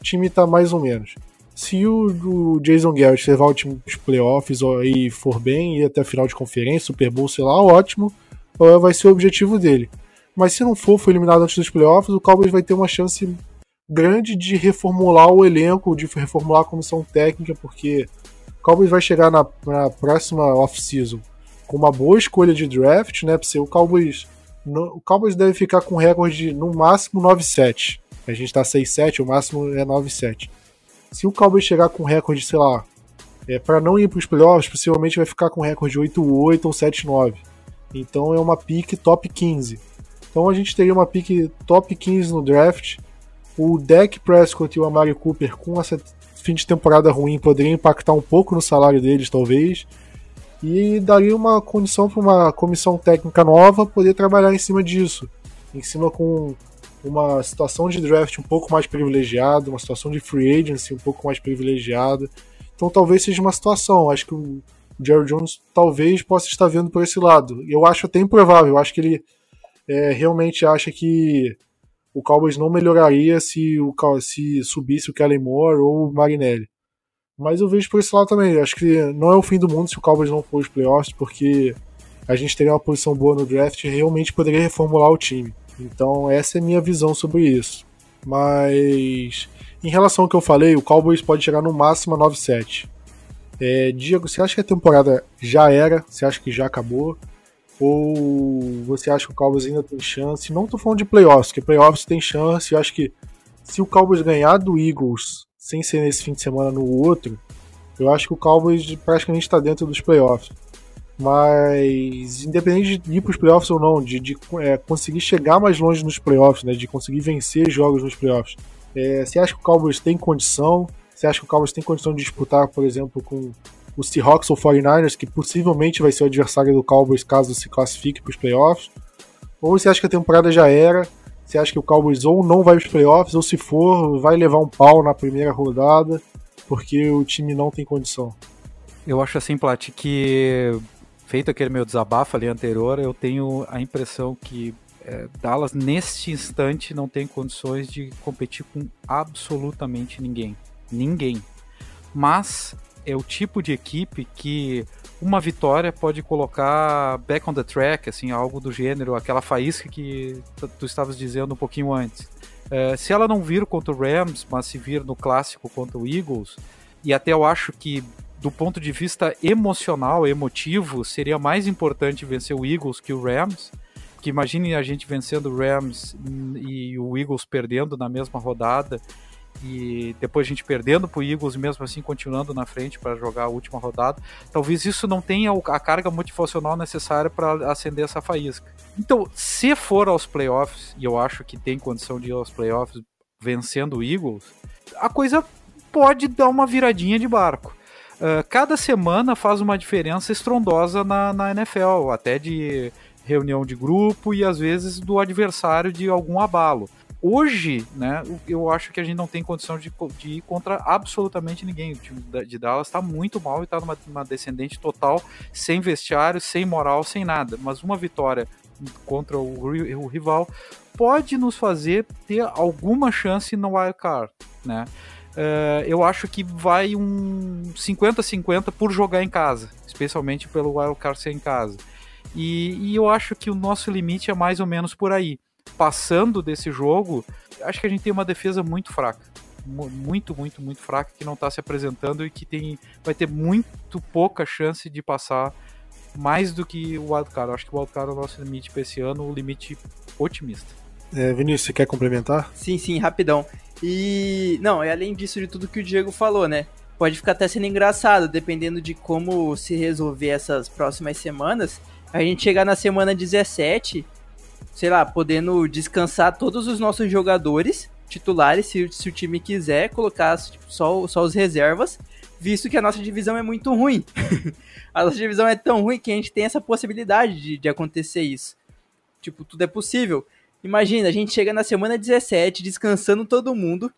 o time tá mais ou menos. Se o, o Jason Garrett levar o time pros playoffs e for bem, ir até a final de conferência, Super Bowl, sei lá, ótimo, vai ser o objetivo dele. Mas se não for, for eliminado antes dos playoffs, o Cowboys vai ter uma chance grande de reformular o elenco, de reformular a comissão técnica, porque o Cowboys vai chegar na, na próxima off-season com uma boa escolha de draft, né? Porque o Cowboys, no, o Cowboys deve ficar com recorde no máximo 9-7. A gente tá 6-7, o máximo é 9-7. Se o Cowboys chegar com recorde, sei lá, é, para não ir para os playoffs, possivelmente vai ficar com recorde 8-8 ou 7-9. Então é uma pick top 15. Então a gente teria uma pick top 15 no draft. O Dak Prescott e o Amari Cooper com essa fim de temporada ruim poderia impactar um pouco no salário deles, talvez. E daria uma condição para uma comissão técnica nova poder trabalhar em cima disso. Em cima com uma situação de draft um pouco mais privilegiada, uma situação de free agency um pouco mais privilegiada. Então talvez seja uma situação. Acho que o Jerry Jones talvez possa estar vendo por esse lado. Eu acho até improvável. Acho que ele é, realmente acha que o Cowboys não melhoraria se, o, se subisse o Kellen Moore ou o Marinelli. Mas eu vejo por esse lado também. Acho que não é o fim do mundo se o Cowboys não for os playoffs, porque a gente teria uma posição boa no draft e realmente poderia reformular o time. Então essa é a minha visão sobre isso. Mas em relação ao que eu falei, o Cowboys pode chegar no máximo a 9-7. É, Diego, você acha que a temporada já era? Você acha que já acabou? Ou você acha que o Cowboys ainda tem chance? Não tô falando de playoffs, porque playoffs tem chance. Eu acho que se o Cowboys ganhar do Eagles, sem ser nesse fim de semana no outro, eu acho que o Cowboys praticamente está dentro dos playoffs. Mas, independente de ir para os playoffs ou não, de, de é, conseguir chegar mais longe nos playoffs, né, de conseguir vencer jogos nos playoffs, é, você acha que o Cowboys tem condição? Você acha que o Cowboys tem condição de disputar, por exemplo, com o Seahawks ou 49ers, que possivelmente vai ser o adversário do Cowboys caso se classifique para os playoffs? Ou você acha que a temporada já era? Você acha que o Cowboys ou não vai os playoffs, ou se for, vai levar um pau na primeira rodada, porque o time não tem condição? Eu acho assim, Plat, que feito aquele meu desabafo ali anterior, eu tenho a impressão que é, Dallas, neste instante, não tem condições de competir com absolutamente ninguém. Ninguém. Mas é o tipo de equipe que uma vitória pode colocar back on the track, assim, algo do gênero, aquela faísca que tu estavas dizendo um pouquinho antes. É, se ela não vir contra o Rams, mas se vir no clássico contra o Eagles, e até eu acho que do ponto de vista emocional, emotivo, seria mais importante vencer o Eagles que o Rams. Que imagine a gente vencendo o Rams e o Eagles perdendo na mesma rodada e depois a gente perdendo para o Eagles mesmo assim continuando na frente para jogar a última rodada. Talvez isso não tenha a carga motivacional necessária para acender essa faísca. Então, se for aos playoffs, e eu acho que tem condição de ir aos playoffs vencendo o Eagles, a coisa pode dar uma viradinha de barco. Uh, cada semana faz uma diferença estrondosa na, na NFL, até de reunião de grupo e às vezes do adversário de algum abalo. Hoje, né, eu acho que a gente não tem condição de, de ir contra absolutamente ninguém. O time de Dallas está muito mal e está numa, numa descendente total, sem vestiário, sem moral, sem nada. Mas uma vitória contra o, o rival pode nos fazer ter alguma chance no wild card, né? Uh, eu acho que vai um 50-50 por jogar em casa, especialmente pelo wildcard ser em casa. E, e, eu acho que o nosso limite é mais ou menos por aí. Passando desse jogo, acho que a gente tem uma defesa muito fraca. Muito, muito, muito fraca, que não está se apresentando e que tem, vai ter muito pouca chance de passar mais do que o wildcard. Acho que o wildcard é o nosso limite para esse ano, o limite otimista. É, Vinícius, você quer complementar? Sim, sim, rapidão. E não, e além disso de tudo que o Diego falou, né? Pode ficar até sendo engraçado, dependendo de como se resolver essas próximas semanas. A gente chegar na semana 17, sei lá, podendo descansar todos os nossos jogadores titulares, se, se o time quiser, colocar tipo, só, só os reservas, visto que a nossa divisão é muito ruim. a nossa divisão é tão ruim que a gente tem essa possibilidade de, de acontecer isso. Tipo, tudo é possível. Imagina, a gente chega na semana 17, descansando todo mundo,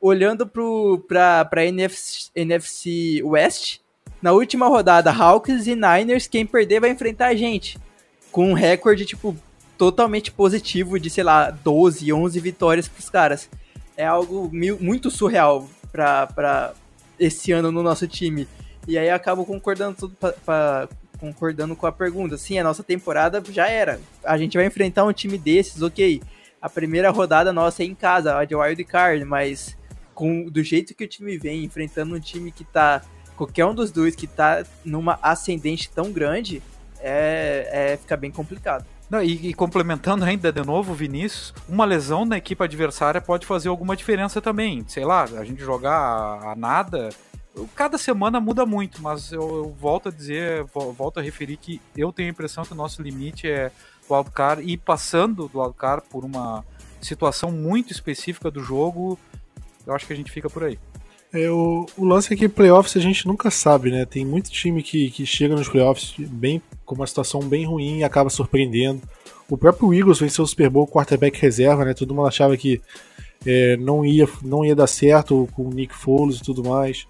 olhando pro, pra, pra NFC, NFC West. Na última rodada, Hawks e Niners, quem perder vai enfrentar a gente. Com um recorde, tipo, totalmente positivo de, sei lá, 12, 11 vitórias pros caras. É algo muito surreal pra, pra esse ano no nosso time. E aí acabo concordando tudo pra, pra, concordando com a pergunta. Sim, a nossa temporada já era. A gente vai enfrentar um time desses, ok. a primeira rodada nossa é em casa, a de Wild Card, mas com do jeito que o time vem, enfrentando um time que tá. Qualquer um dos dois que tá numa ascendente tão grande, é, é fica bem complicado. Não, e, e, complementando ainda de novo, Vinícius, uma lesão na equipe adversária pode fazer alguma diferença também. Sei lá, a gente jogar a, a nada. Cada semana muda muito, mas eu, eu, volto a dizer, volto a referir que eu tenho a impressão que o nosso limite é o wildcard e passando do wildcard por uma situação muito específica do jogo, eu acho que a gente fica por aí. É, o, o lance é que playoffs a gente nunca sabe, né? Tem muito time que, que chega nos playoffs bem, com uma situação bem ruim e acaba surpreendendo. O próprio Eagles venceu o Super Bowl quarterback reserva, né? Todo mundo achava que é, não, ia, não ia dar certo com o Nick Foles e tudo mais.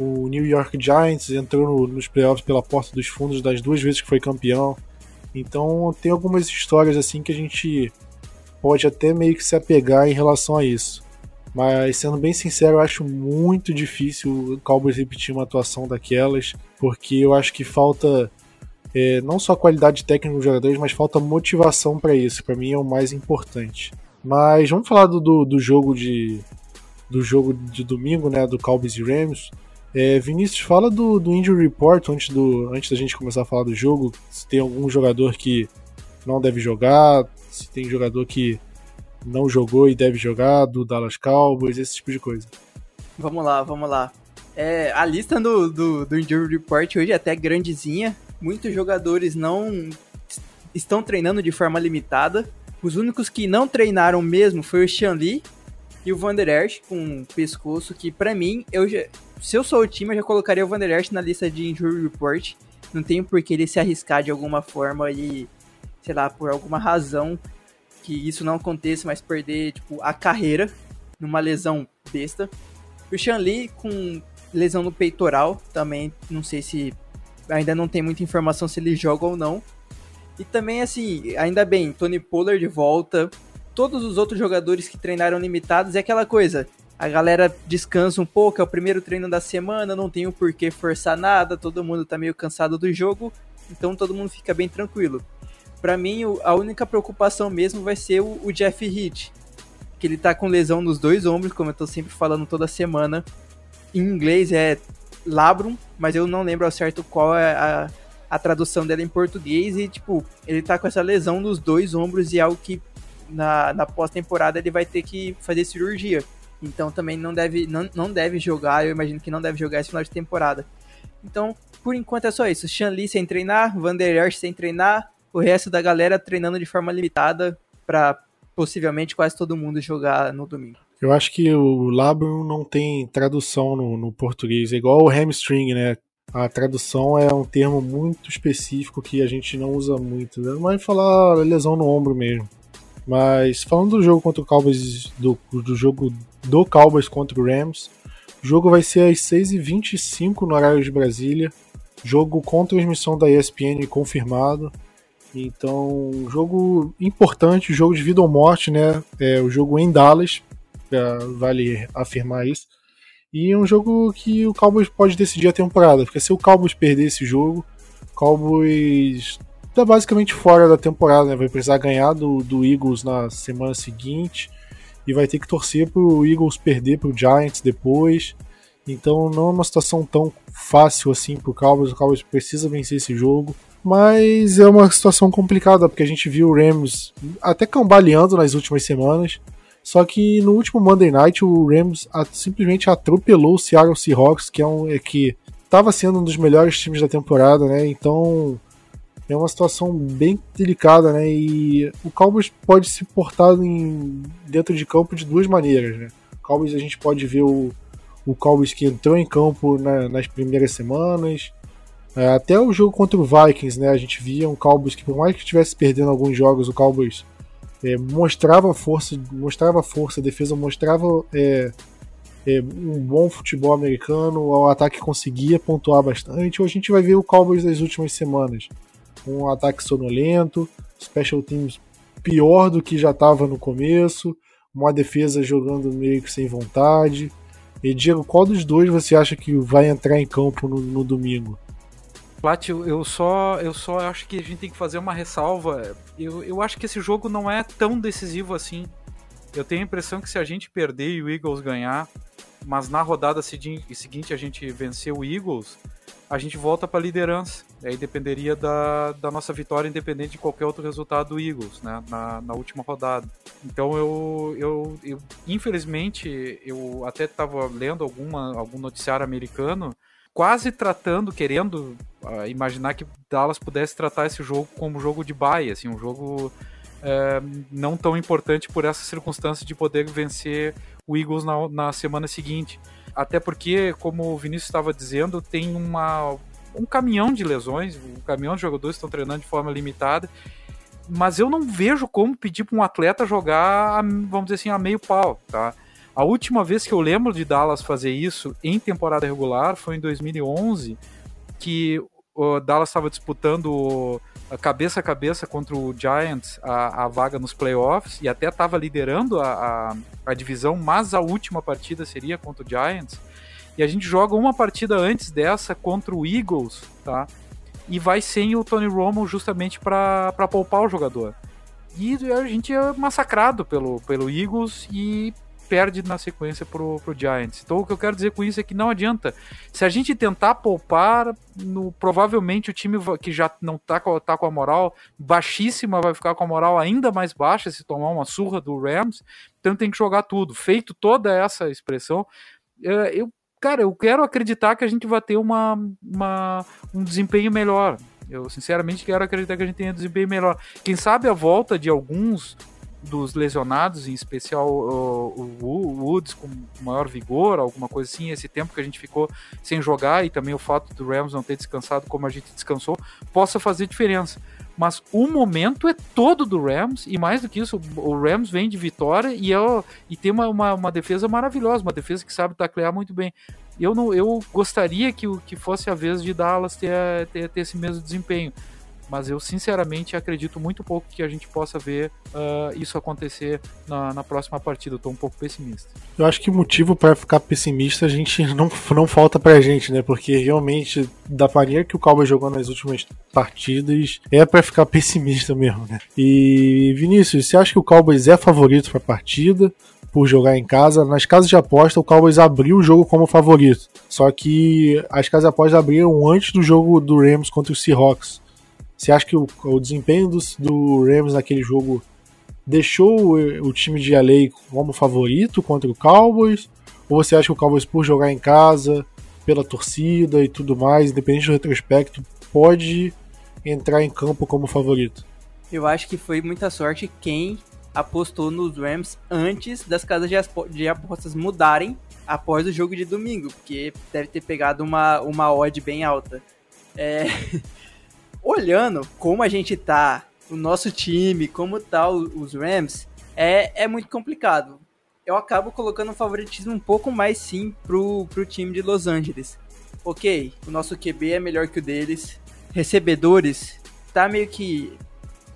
O New York Giants entrou no, nos playoffs pela porta dos fundos das duas vezes que foi campeão. Então tem algumas histórias assim que a gente pode até meio que se apegar em relação a isso. Mas sendo bem sincero, eu acho muito difícil o Cowboys repetir uma atuação daquelas, porque eu acho que falta é, não só qualidade técnica dos jogadores, mas falta motivação para isso. Para mim é o mais importante. Mas vamos falar do, do, jogo de do jogo de domingo, né, do Cowboys e Rams. É, Vinícius, fala do, do injury report antes, do, antes da gente começar a falar do jogo. Se tem algum jogador que não deve jogar, se tem jogador que não jogou e deve jogar, do Dallas Cowboys, esse tipo de coisa. Vamos lá, vamos lá. É, a lista do, do, do Injury Report hoje é até grandezinha. Muitos jogadores não estão treinando de forma limitada. Os únicos que não treinaram mesmo foi o Lee e o Van Der Esch com um pescoço que, para mim, eu já, se eu sou o time, eu já colocaria o Van Der Esch na lista de Injury Report. Não tem por que ele se arriscar de alguma forma e, sei lá, por alguma razão que isso não aconteça, mas perder tipo, a carreira numa lesão besta. O Lee com lesão no peitoral, também não sei se ainda não tem muita informação se ele joga ou não. E também assim, ainda bem, Tony Pollard de volta. Todos os outros jogadores que treinaram limitados é aquela coisa. A galera descansa um pouco, é o primeiro treino da semana, não tem o porquê forçar nada, todo mundo tá meio cansado do jogo, então todo mundo fica bem tranquilo. Para mim, a única preocupação mesmo vai ser o, o Jeff Heath, que ele tá com lesão nos dois ombros, como eu tô sempre falando toda semana. Em inglês é labrum, mas eu não lembro ao certo qual é a, a tradução dela em português. E, tipo, ele tá com essa lesão nos dois ombros e é algo que na, na pós-temporada ele vai ter que fazer cirurgia. Então também não deve, não, não deve jogar, eu imagino que não deve jogar esse final de temporada. Então, por enquanto é só isso. Shan Lee sem treinar, Van sem treinar, o resto da galera treinando de forma limitada para possivelmente quase todo mundo jogar no domingo. Eu acho que o labrum não tem tradução no, no português, é igual o hamstring, né? A tradução é um termo muito específico que a gente não usa muito, né? Mas falar lesão no ombro mesmo. Mas falando do jogo contra o Cowboys, do, do jogo do Cowboys contra o Rams, o jogo vai ser às 6h25 no horário de Brasília. Jogo com transmissão da ESPN confirmado. Então, jogo importante, jogo de vida ou morte, né? É o jogo em Dallas, vale afirmar isso. E é um jogo que o Cowboys pode decidir a temporada, porque se o Cowboys perder esse jogo, o Cowboys tá basicamente fora da temporada, né? Vai precisar ganhar do, do Eagles na semana seguinte e vai ter que torcer pro Eagles perder pro Giants depois. Então não é uma situação tão fácil assim pro Cowboys. O Cowboys precisa vencer esse jogo. Mas é uma situação complicada, porque a gente viu o Rams até cambaleando nas últimas semanas. Só que no último Monday Night o Rams simplesmente atropelou o Seattle Seahawks, que é um é que estava sendo um dos melhores times da temporada, né? Então é uma situação bem delicada, né? E o Cowboys pode se portar em, dentro de campo de duas maneiras, né? O Cowboys a gente pode ver o, o Cowboys que entrou em campo na, nas primeiras semanas, até o jogo contra o Vikings, né? A gente via um Cowboys que, por mais que estivesse perdendo alguns jogos, o Cowboys é, mostrava força, mostrava força, a defesa mostrava é, é, um bom futebol americano, o ataque conseguia pontuar bastante. Hoje a gente vai ver o Cowboys das últimas semanas. Um ataque sonolento, special teams pior do que já estava no começo, uma defesa jogando meio que sem vontade. E Diego, qual dos dois você acha que vai entrar em campo no, no domingo? Plat, eu só, eu só acho que a gente tem que fazer uma ressalva. Eu, eu acho que esse jogo não é tão decisivo assim. Eu tenho a impressão que se a gente perder e o Eagles ganhar, mas na rodada seguinte a gente vencer o Eagles, a gente volta para a liderança. Aí dependeria da, da nossa vitória, independente de qualquer outro resultado do Eagles, né? Na, na última rodada. Então eu, eu, eu infelizmente, eu até estava lendo alguma, algum noticiário americano, quase tratando, querendo uh, imaginar que Dallas pudesse tratar esse jogo como jogo de baia, assim, um jogo é, não tão importante por essa circunstância de poder vencer o Eagles na, na semana seguinte. Até porque, como o Vinícius estava dizendo, tem uma, um caminhão de lesões, um caminhão de jogadores estão treinando de forma limitada. Mas eu não vejo como pedir para um atleta jogar, vamos dizer assim, a meio pau, tá? A última vez que eu lembro de Dallas fazer isso em temporada regular foi em 2011, que o Dallas estava disputando cabeça a cabeça contra o Giants a, a vaga nos playoffs e até estava liderando a, a, a, divisão, mas a última partida seria contra o Giants. E a gente joga uma partida antes dessa contra o Eagles, tá? E vai sem o Tony Romo justamente para poupar o jogador. E a gente é massacrado pelo, pelo Eagles e perde na sequência pro, pro Giants. Então o que eu quero dizer com isso é que não adianta. Se a gente tentar poupar, no, provavelmente o time que já não tá, tá com a moral baixíssima vai ficar com a moral ainda mais baixa se tomar uma surra do Rams. Então tem que jogar tudo. Feito toda essa expressão, é, eu, cara, eu quero acreditar que a gente vai ter uma, uma, um desempenho melhor. Eu sinceramente quero acreditar que a gente tenha desempenho melhor. Quem sabe a volta de alguns dos lesionados, em especial o, o Woods com maior vigor, alguma coisa assim, esse tempo que a gente ficou sem jogar e também o fato do Rams não ter descansado como a gente descansou, possa fazer diferença. Mas o momento é todo do Rams, e mais do que isso, o Rams vem de vitória e, é, e tem uma, uma, uma defesa maravilhosa, uma defesa que sabe taclear muito bem. Eu, não, eu gostaria que, que fosse a vez de Dallas ter, ter, ter esse mesmo desempenho mas eu sinceramente acredito muito pouco que a gente possa ver uh, isso acontecer na, na, próxima partida. Tô um pouco pessimista. Eu acho que motivo para ficar pessimista a gente não, não falta pra gente, né? Porque realmente, da maneira que o Cowboys jogou nas últimas partidas, é para ficar pessimista mesmo, né? E Vinícius, você acha que o Cowboys é favorito pra partida? por jogar em casa. Nas casas de aposta, o Cowboys abriu o jogo como favorito. Só que as casas de aposta abriram antes do jogo do Rams contra o Seahawks. Você acha que o, o desempenho do, do Rams naquele jogo deixou o, o time de LA como favorito contra o Cowboys? Ou você acha que o Cowboys, por jogar em casa, pela torcida e tudo mais, independente do retrospecto, pode entrar em campo como favorito? Eu acho que foi muita sorte quem apostou nos Rams antes das casas de apostas mudarem após o jogo de domingo, porque deve ter pegado uma, uma odd bem alta. É, olhando como a gente tá, o nosso time, como tá os Rams, é, é muito complicado. Eu acabo colocando um favoritismo um pouco mais sim pro, pro time de Los Angeles. Ok, o nosso QB é melhor que o deles. Recebedores, tá meio que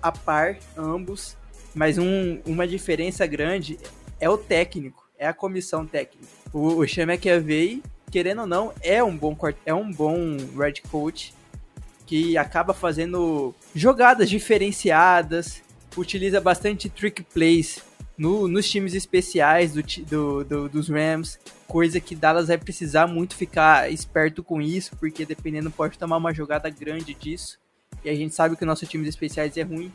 a par, ambos. Mas um, uma diferença grande é o técnico, é a comissão técnica. O, o Sean McAvey, querendo ou não, é um bom, é um bom red coach que acaba fazendo jogadas diferenciadas, utiliza bastante trick plays no, nos times especiais do, do, do, dos Rams, coisa que Dallas vai precisar muito ficar esperto com isso, porque dependendo pode tomar uma jogada grande disso, e a gente sabe que o nosso time especiais é ruim.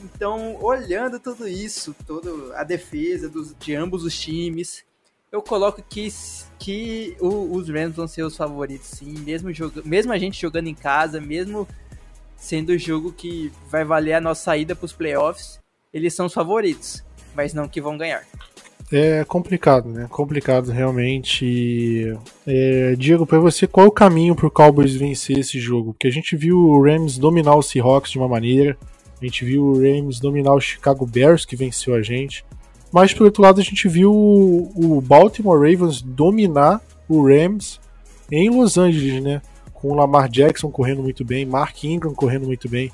Então, olhando tudo isso, toda a defesa dos, de ambos os times, eu coloco que, que o, os Rams vão ser os favoritos, sim. Mesmo, joga, mesmo a gente jogando em casa, mesmo sendo o jogo que vai valer a nossa saída para os playoffs, eles são os favoritos, mas não que vão ganhar. É complicado, né? Complicado realmente. É, Diego, para você, qual é o caminho para o Cowboys vencer esse jogo? Porque a gente viu o Rams dominar o Seahawks de uma maneira, a gente viu o Rams dominar o Chicago Bears, que venceu a gente. Mas por outro lado, a gente viu o Baltimore Ravens dominar o Rams em Los Angeles, né? Com o Lamar Jackson correndo muito bem, Mark Ingram correndo muito bem.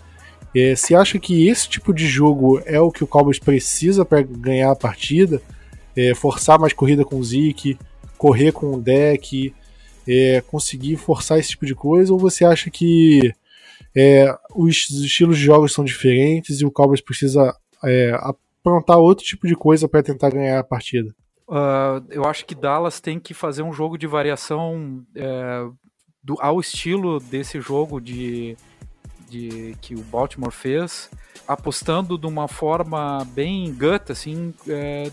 É, você acha que esse tipo de jogo é o que o Cowboys precisa para ganhar a partida? É, forçar mais corrida com o Zeke, correr com o deck, é, conseguir forçar esse tipo de coisa? Ou você acha que é, os estilos de jogos são diferentes e o Cowboys precisa aprontar outro tipo de coisa para tentar ganhar a partida? Uh, eu acho que Dallas tem que fazer um jogo de variação é, do, ao estilo desse jogo de, de, que o Baltimore fez, apostando de uma forma bem gut, assim, é,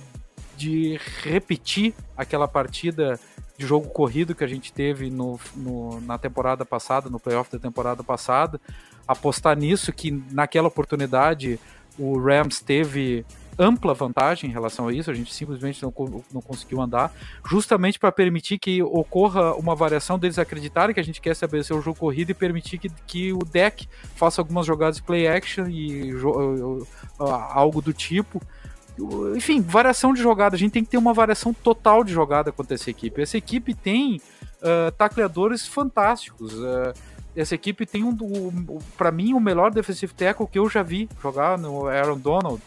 de repetir aquela partida de jogo corrido que a gente teve no, no, na temporada passada, no playoff da temporada passada, apostar nisso, que naquela oportunidade o Rams teve ampla vantagem em relação a isso, a gente simplesmente não, não conseguiu andar, justamente para permitir que ocorra uma variação deles acreditarem que a gente quer estabelecer o jogo corrido e permitir que, que o deck faça algumas jogadas play action e algo do tipo. Enfim, variação de jogada. A gente tem que ter uma variação total de jogada contra essa equipe. Essa equipe tem uh, tacleadores fantásticos. Uh, essa equipe tem um, um para mim o melhor defensive tackle que eu já vi jogar no Aaron Donald.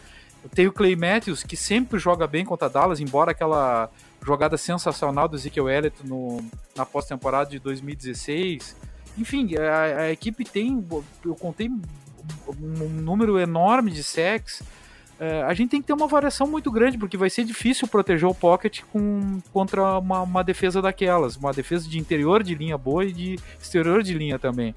Tem o Clay Matthews, que sempre joga bem contra Dallas, embora aquela jogada sensacional do Ezekiel Elliott no, na pós-temporada de 2016. Enfim, a, a, equipe tem, eu contei um número enorme de sacks. É, a gente tem que ter uma variação muito grande, porque vai ser difícil proteger o pocket com, contra uma, uma defesa daquelas, uma defesa de interior de linha boa e de exterior de linha também.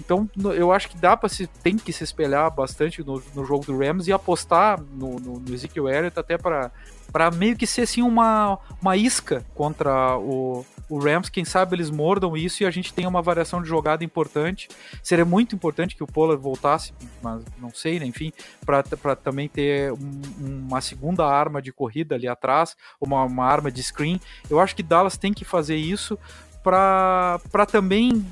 Então eu acho que dá para se tem que se espelhar bastante no, no jogo do Rams e apostar no, no, no Ezekiel Elliott até para para meio que ser assim uma, uma isca contra o, o Rams. Quem sabe eles mordam isso e a gente tenha uma variação de jogada importante. Seria muito importante que o Pollard voltasse, mas não sei, né? enfim, para também ter um, uma segunda arma de corrida ali atrás, uma, uma arma de screen. Eu acho que Dallas tem que fazer isso para também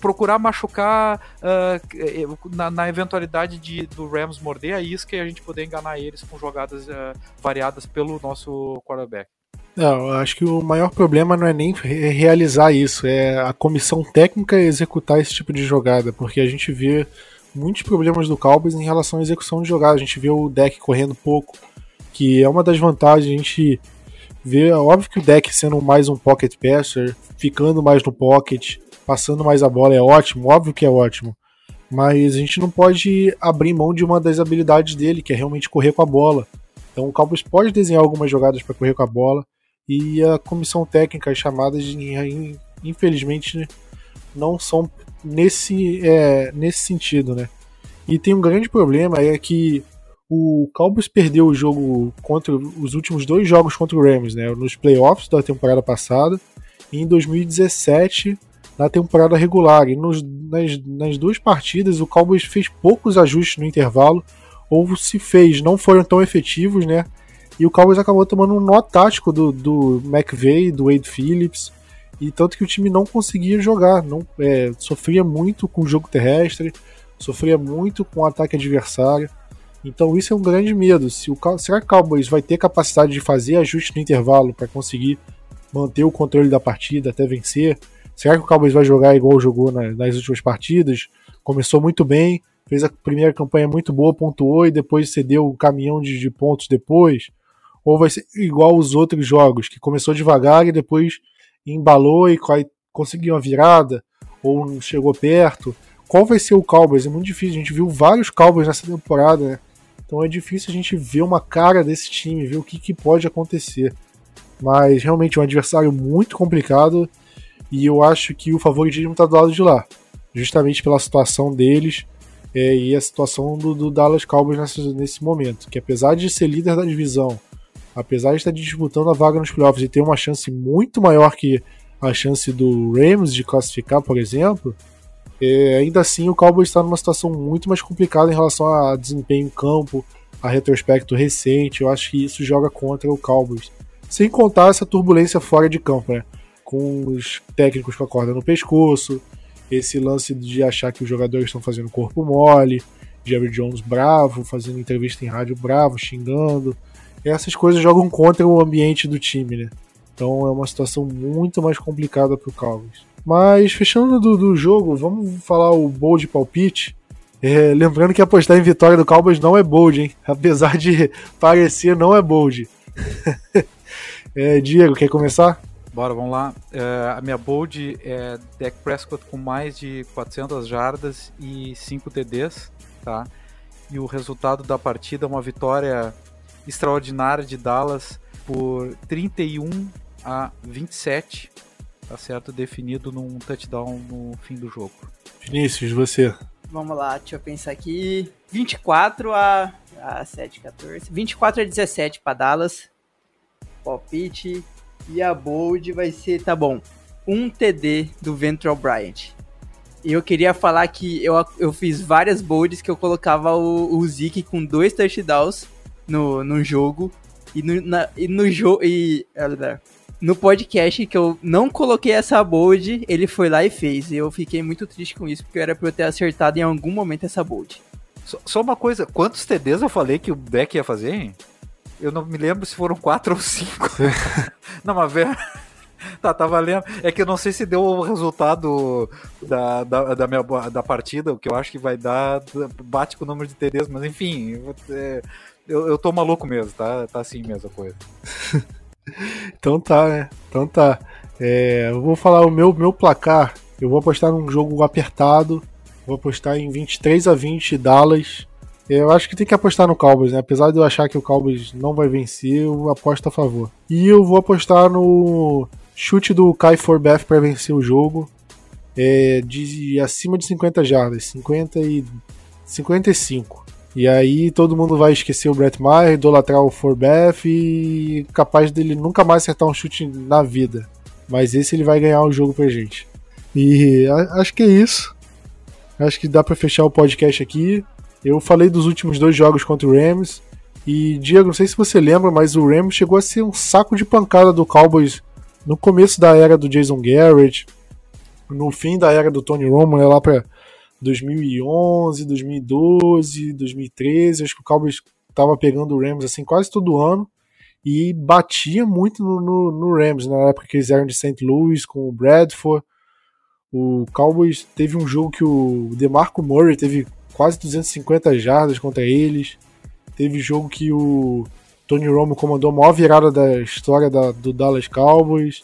procurar machucar uh, na, na, eventualidade de, do Rams morder a isca e a gente poder enganar eles com jogadas uh, variadas pelo nosso quarterback. Não, acho que o maior problema não é nem realizar isso, é a comissão técnica executar esse tipo de jogada, porque a gente vê muitos problemas do Cowboys em relação à execução de jogada. A gente vê o deck correndo pouco, que é uma das vantagens. A gente vê, óbvio que o deck sendo mais um pocket passer, ficando mais no pocket, passando mais a bola é ótimo, óbvio que é ótimo. Mas a gente não pode abrir mão de uma das habilidades dele, que é realmente correr com a bola. Então o Cowboys pode desenhar algumas jogadas para correr com a bola e a comissão técnica, as chamadas, infelizmente, não são nesse, é, nesse sentido, né? E tem um grande problema, é que o Cowboys perdeu o jogo contra os últimos dois jogos contra o Rams, né? Nos playoffs da temporada passada e em 2017 na temporada regular. E nos, nas, nas duas partidas o Cowboys fez poucos ajustes no intervalo, ou se fez, não foram tão efetivos, né? E o Cowboys acabou tomando um nó tático do, do McVeigh, do Wade Phillips, e tanto que o time não conseguia jogar, não é, sofria muito com o jogo terrestre, sofria muito com o ataque adversário. Então isso é um grande medo. Se o, será que o Cowboys vai ter capacidade de fazer ajuste no intervalo para conseguir manter o controle da partida até vencer? Será que o Cowboys vai jogar igual jogou nas últimas partidas? Começou muito bem, fez a primeira campanha muito boa, pontuou e depois cedeu um caminhão de, de pontos depois? Ou vai ser igual os outros jogos, que começou devagar e depois embalou e conseguiu uma virada? Ou chegou perto? Qual vai ser o Cowboys? É muito difícil. A gente viu vários Cowboys nessa temporada, né? Então é difícil a gente ver uma cara desse time, ver o que, que pode acontecer. Mas realmente é um adversário muito complicado e eu acho que o favoritismo está do lado de lá, justamente pela situação deles é, e a situação do, do Dallas Cowboys nesse, momento, que apesar de ser líder da divisão, apesar de estar disputando a vaga nos playoffs e ter uma chance muito maior que a chance do Rams de classificar, por exemplo, é, ainda assim o Cowboys está numa situação muito mais complicada em relação a desempenho em campo, a retrospecto recente. Eu acho que isso joga contra o Cowboys. Sem contar essa turbulência fora de campo, né? Com os técnicos com a corda no pescoço, esse lance de achar que os jogadores estão fazendo corpo mole, Jerry Jones bravo, fazendo entrevista em rádio bravo, xingando essas coisas jogam contra o ambiente do time, né? Então é uma situação muito mais complicada para o Cowboys. Mas fechando do, do, jogo, vamos falar o bold palpite. É, lembrando que apostar em vitória do Cowboys não é bold, hein? Apesar de parecer, não é bold. é, Diego, quer começar? Bora, vamos lá. É, a minha bold é Dak Prescott com mais de 400 jardas e 5 TDs, tá? E o resultado da partida é uma vitória extraordinária de Dallas por 31 a 27, tá certo? Definido num touchdown no fim do jogo. Vinícius, você. Vamos lá, deixa eu pensar aqui. 24 a, a 7, 14. 24 a 17 para Dallas. Palpite. E a bold vai ser, tá bom, um TD do Ventral Bryant. E eu queria falar que eu, eu fiz várias bolds que eu colocava o, o Zeke com dois touchdowns no, no jogo. E no, na, e no jogo. E. No podcast que eu não coloquei essa bold, ele foi lá e fez. E eu fiquei muito triste com isso, porque era pra eu ter acertado em algum momento essa bold. Só, só uma coisa, quantos TDs eu falei que o Beck ia fazer, hein? Eu não me lembro se foram quatro ou cinco. não, mas velho. Tá, tá valendo. É que eu não sei se deu o resultado da, da, da, minha, da partida, o que eu acho que vai dar, bate com o número de TDs, mas enfim, é, eu, eu tô maluco mesmo, tá, tá assim mesmo a coisa. então tá, né? Então tá. É, eu vou falar o meu, meu placar. Eu vou apostar num jogo apertado. Vou apostar em 23 a 20 Dallas. Eu acho que tem que apostar no Cowboys, né? Apesar de eu achar que o Cowboys não vai vencer, eu aposto a favor. E eu vou apostar no chute do Kai Forbeth para vencer o jogo. É, de acima de 50 jardas, 50 e 55. E aí todo mundo vai esquecer o Brett Maher, idolatrar o Forbeth e capaz dele nunca mais acertar um chute na vida. Mas esse ele vai ganhar o jogo pra gente. E acho que é isso. Acho que dá para fechar o podcast aqui. Eu falei dos últimos dois jogos contra o Rams. E, Diego, não sei se você lembra, mas o Rams chegou a ser um saco de pancada do Cowboys no começo da era do Jason Garrett, no fim da era do Tony Romo, lá para 2011, 2012, 2013. Acho que o Cowboys estava pegando o Rams assim quase todo ano e batia muito no, no, no, Rams na época que eles eram de St. Louis com o Bradford. O Cowboys teve um jogo que o DeMarco Murray teve quase 250 jardas contra eles. Teve jogo que o Tony Romo comandou a maior virada da história da, do Dallas Cowboys.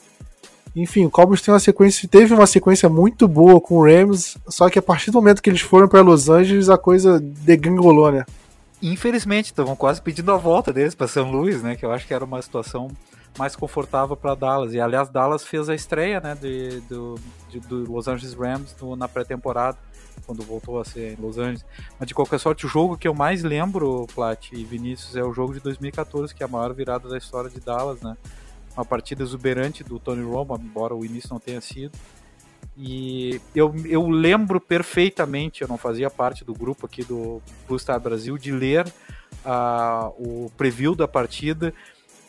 Enfim, o Cowboys tem uma sequência, teve uma sequência muito boa com o Rams, só que a partir do momento que eles foram para Los Angeles, a coisa degringolou, né? Infelizmente, estavam quase pedindo a volta deles para São Luís, né? Que eu acho que era uma situação mais confortável para Dallas. E aliás, Dallas fez a estreia, né, de, do, de, do Los Angeles Rams no, na pré-temporada quando voltou a ser em Los Angeles. Mas de qualquer sorte, o jogo que eu mais lembro, Plat e Vinícius, é o jogo de 2014, que é a maior virada da história de Dallas, né? Uma partida exuberante do Tony Romo, embora o início não tenha sido. E eu, eu lembro perfeitamente, eu não fazia parte do grupo aqui do Blue Star Brasil, de ler uh, o preview da partida.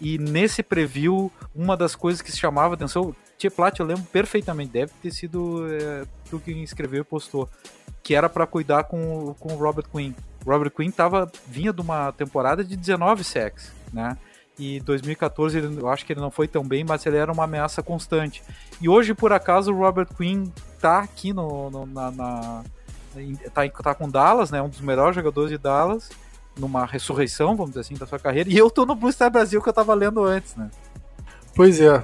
E nesse preview, uma das coisas que se chamava atenção, Tia Plat, eu lembro perfeitamente, deve ter sido é, tu que escreveu e postou, que era para cuidar com, com o Robert Quinn. Robert Quinn tava, vinha de uma temporada de 19 sacks, né? E 2014 ele, eu acho que ele não foi tão bem, mas ele era uma ameaça constante. E hoje, por acaso, o Robert Quinn tá aqui no, no na, na tá, tá com Dallas, né? Um dos melhores jogadores de Dallas, numa ressurreição, vamos dizer assim, da sua carreira. E eu tô no Blue Star Brasil que eu tava lendo antes, né? Pois é,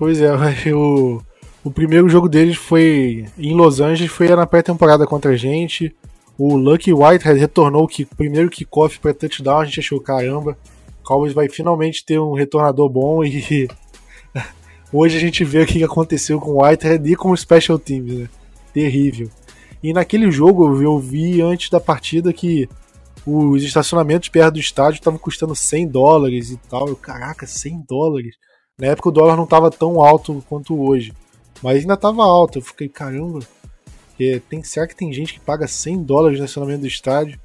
Pois é, o, o primeiro jogo deles foi em Los Angeles, foi na pré-temporada contra a gente. O Lucky Whitehead retornou o primeiro kickoff para touchdown, a gente achou, caramba, o Cowboys vai finalmente ter um retornador bom e hoje a gente vê o que aconteceu com o Whitehead e com o Special Teams, né? Terrível. E naquele jogo eu vi antes da partida que os estacionamentos perto do estádio estavam custando 100 dólares e tal. Eu, caraca, 100 dólares? Na época o dólar não estava tão alto quanto hoje, mas ainda estava alto. Eu fiquei, caramba, é, tem, será que tem gente que paga 100 dólares no estacionamento do estádio?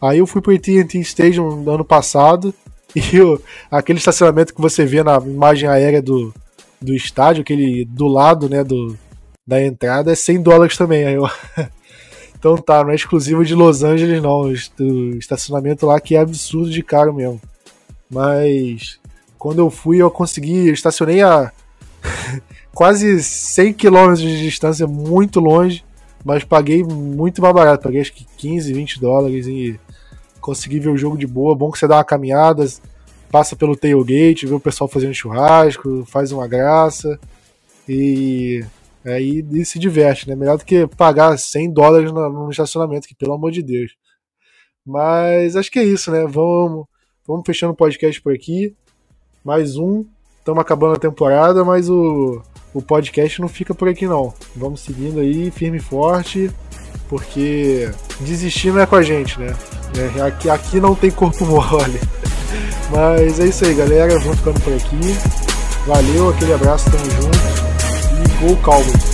Aí eu fui pro AT&T Stadium no ano passado e eu, aquele estacionamento que você vê na imagem aérea do, do estádio, aquele do lado, né, do, da entrada, é 100 dólares também. Aí eu... então tá, não é exclusivo de Los Angeles não, o estacionamento lá que é absurdo de caro mesmo. Mas quando eu fui, eu consegui, eu estacionei a quase 100 km de distância, muito longe, mas paguei muito mais barato, paguei acho que 15, 20 dólares e consegui ver o jogo de boa. Bom que você dá uma caminhada, passa pelo tailgate, vê o pessoal fazendo churrasco, faz uma graça. E aí e se diverte, né? Melhor do que pagar 100 dólares no estacionamento, que pelo amor de Deus. Mas acho que é isso, né? Vamos, vamos fechando o podcast por aqui. Mais um. Estamos acabando a temporada, mas o, o podcast não fica por aqui não. Vamos seguindo aí, firme e forte, porque desistir não é com a gente, né? É, aqui, aqui não tem corpo mole. Mas é isso aí, galera. Vamos ficando por aqui. Valeu, aquele abraço, tamo junto. E gol calmo.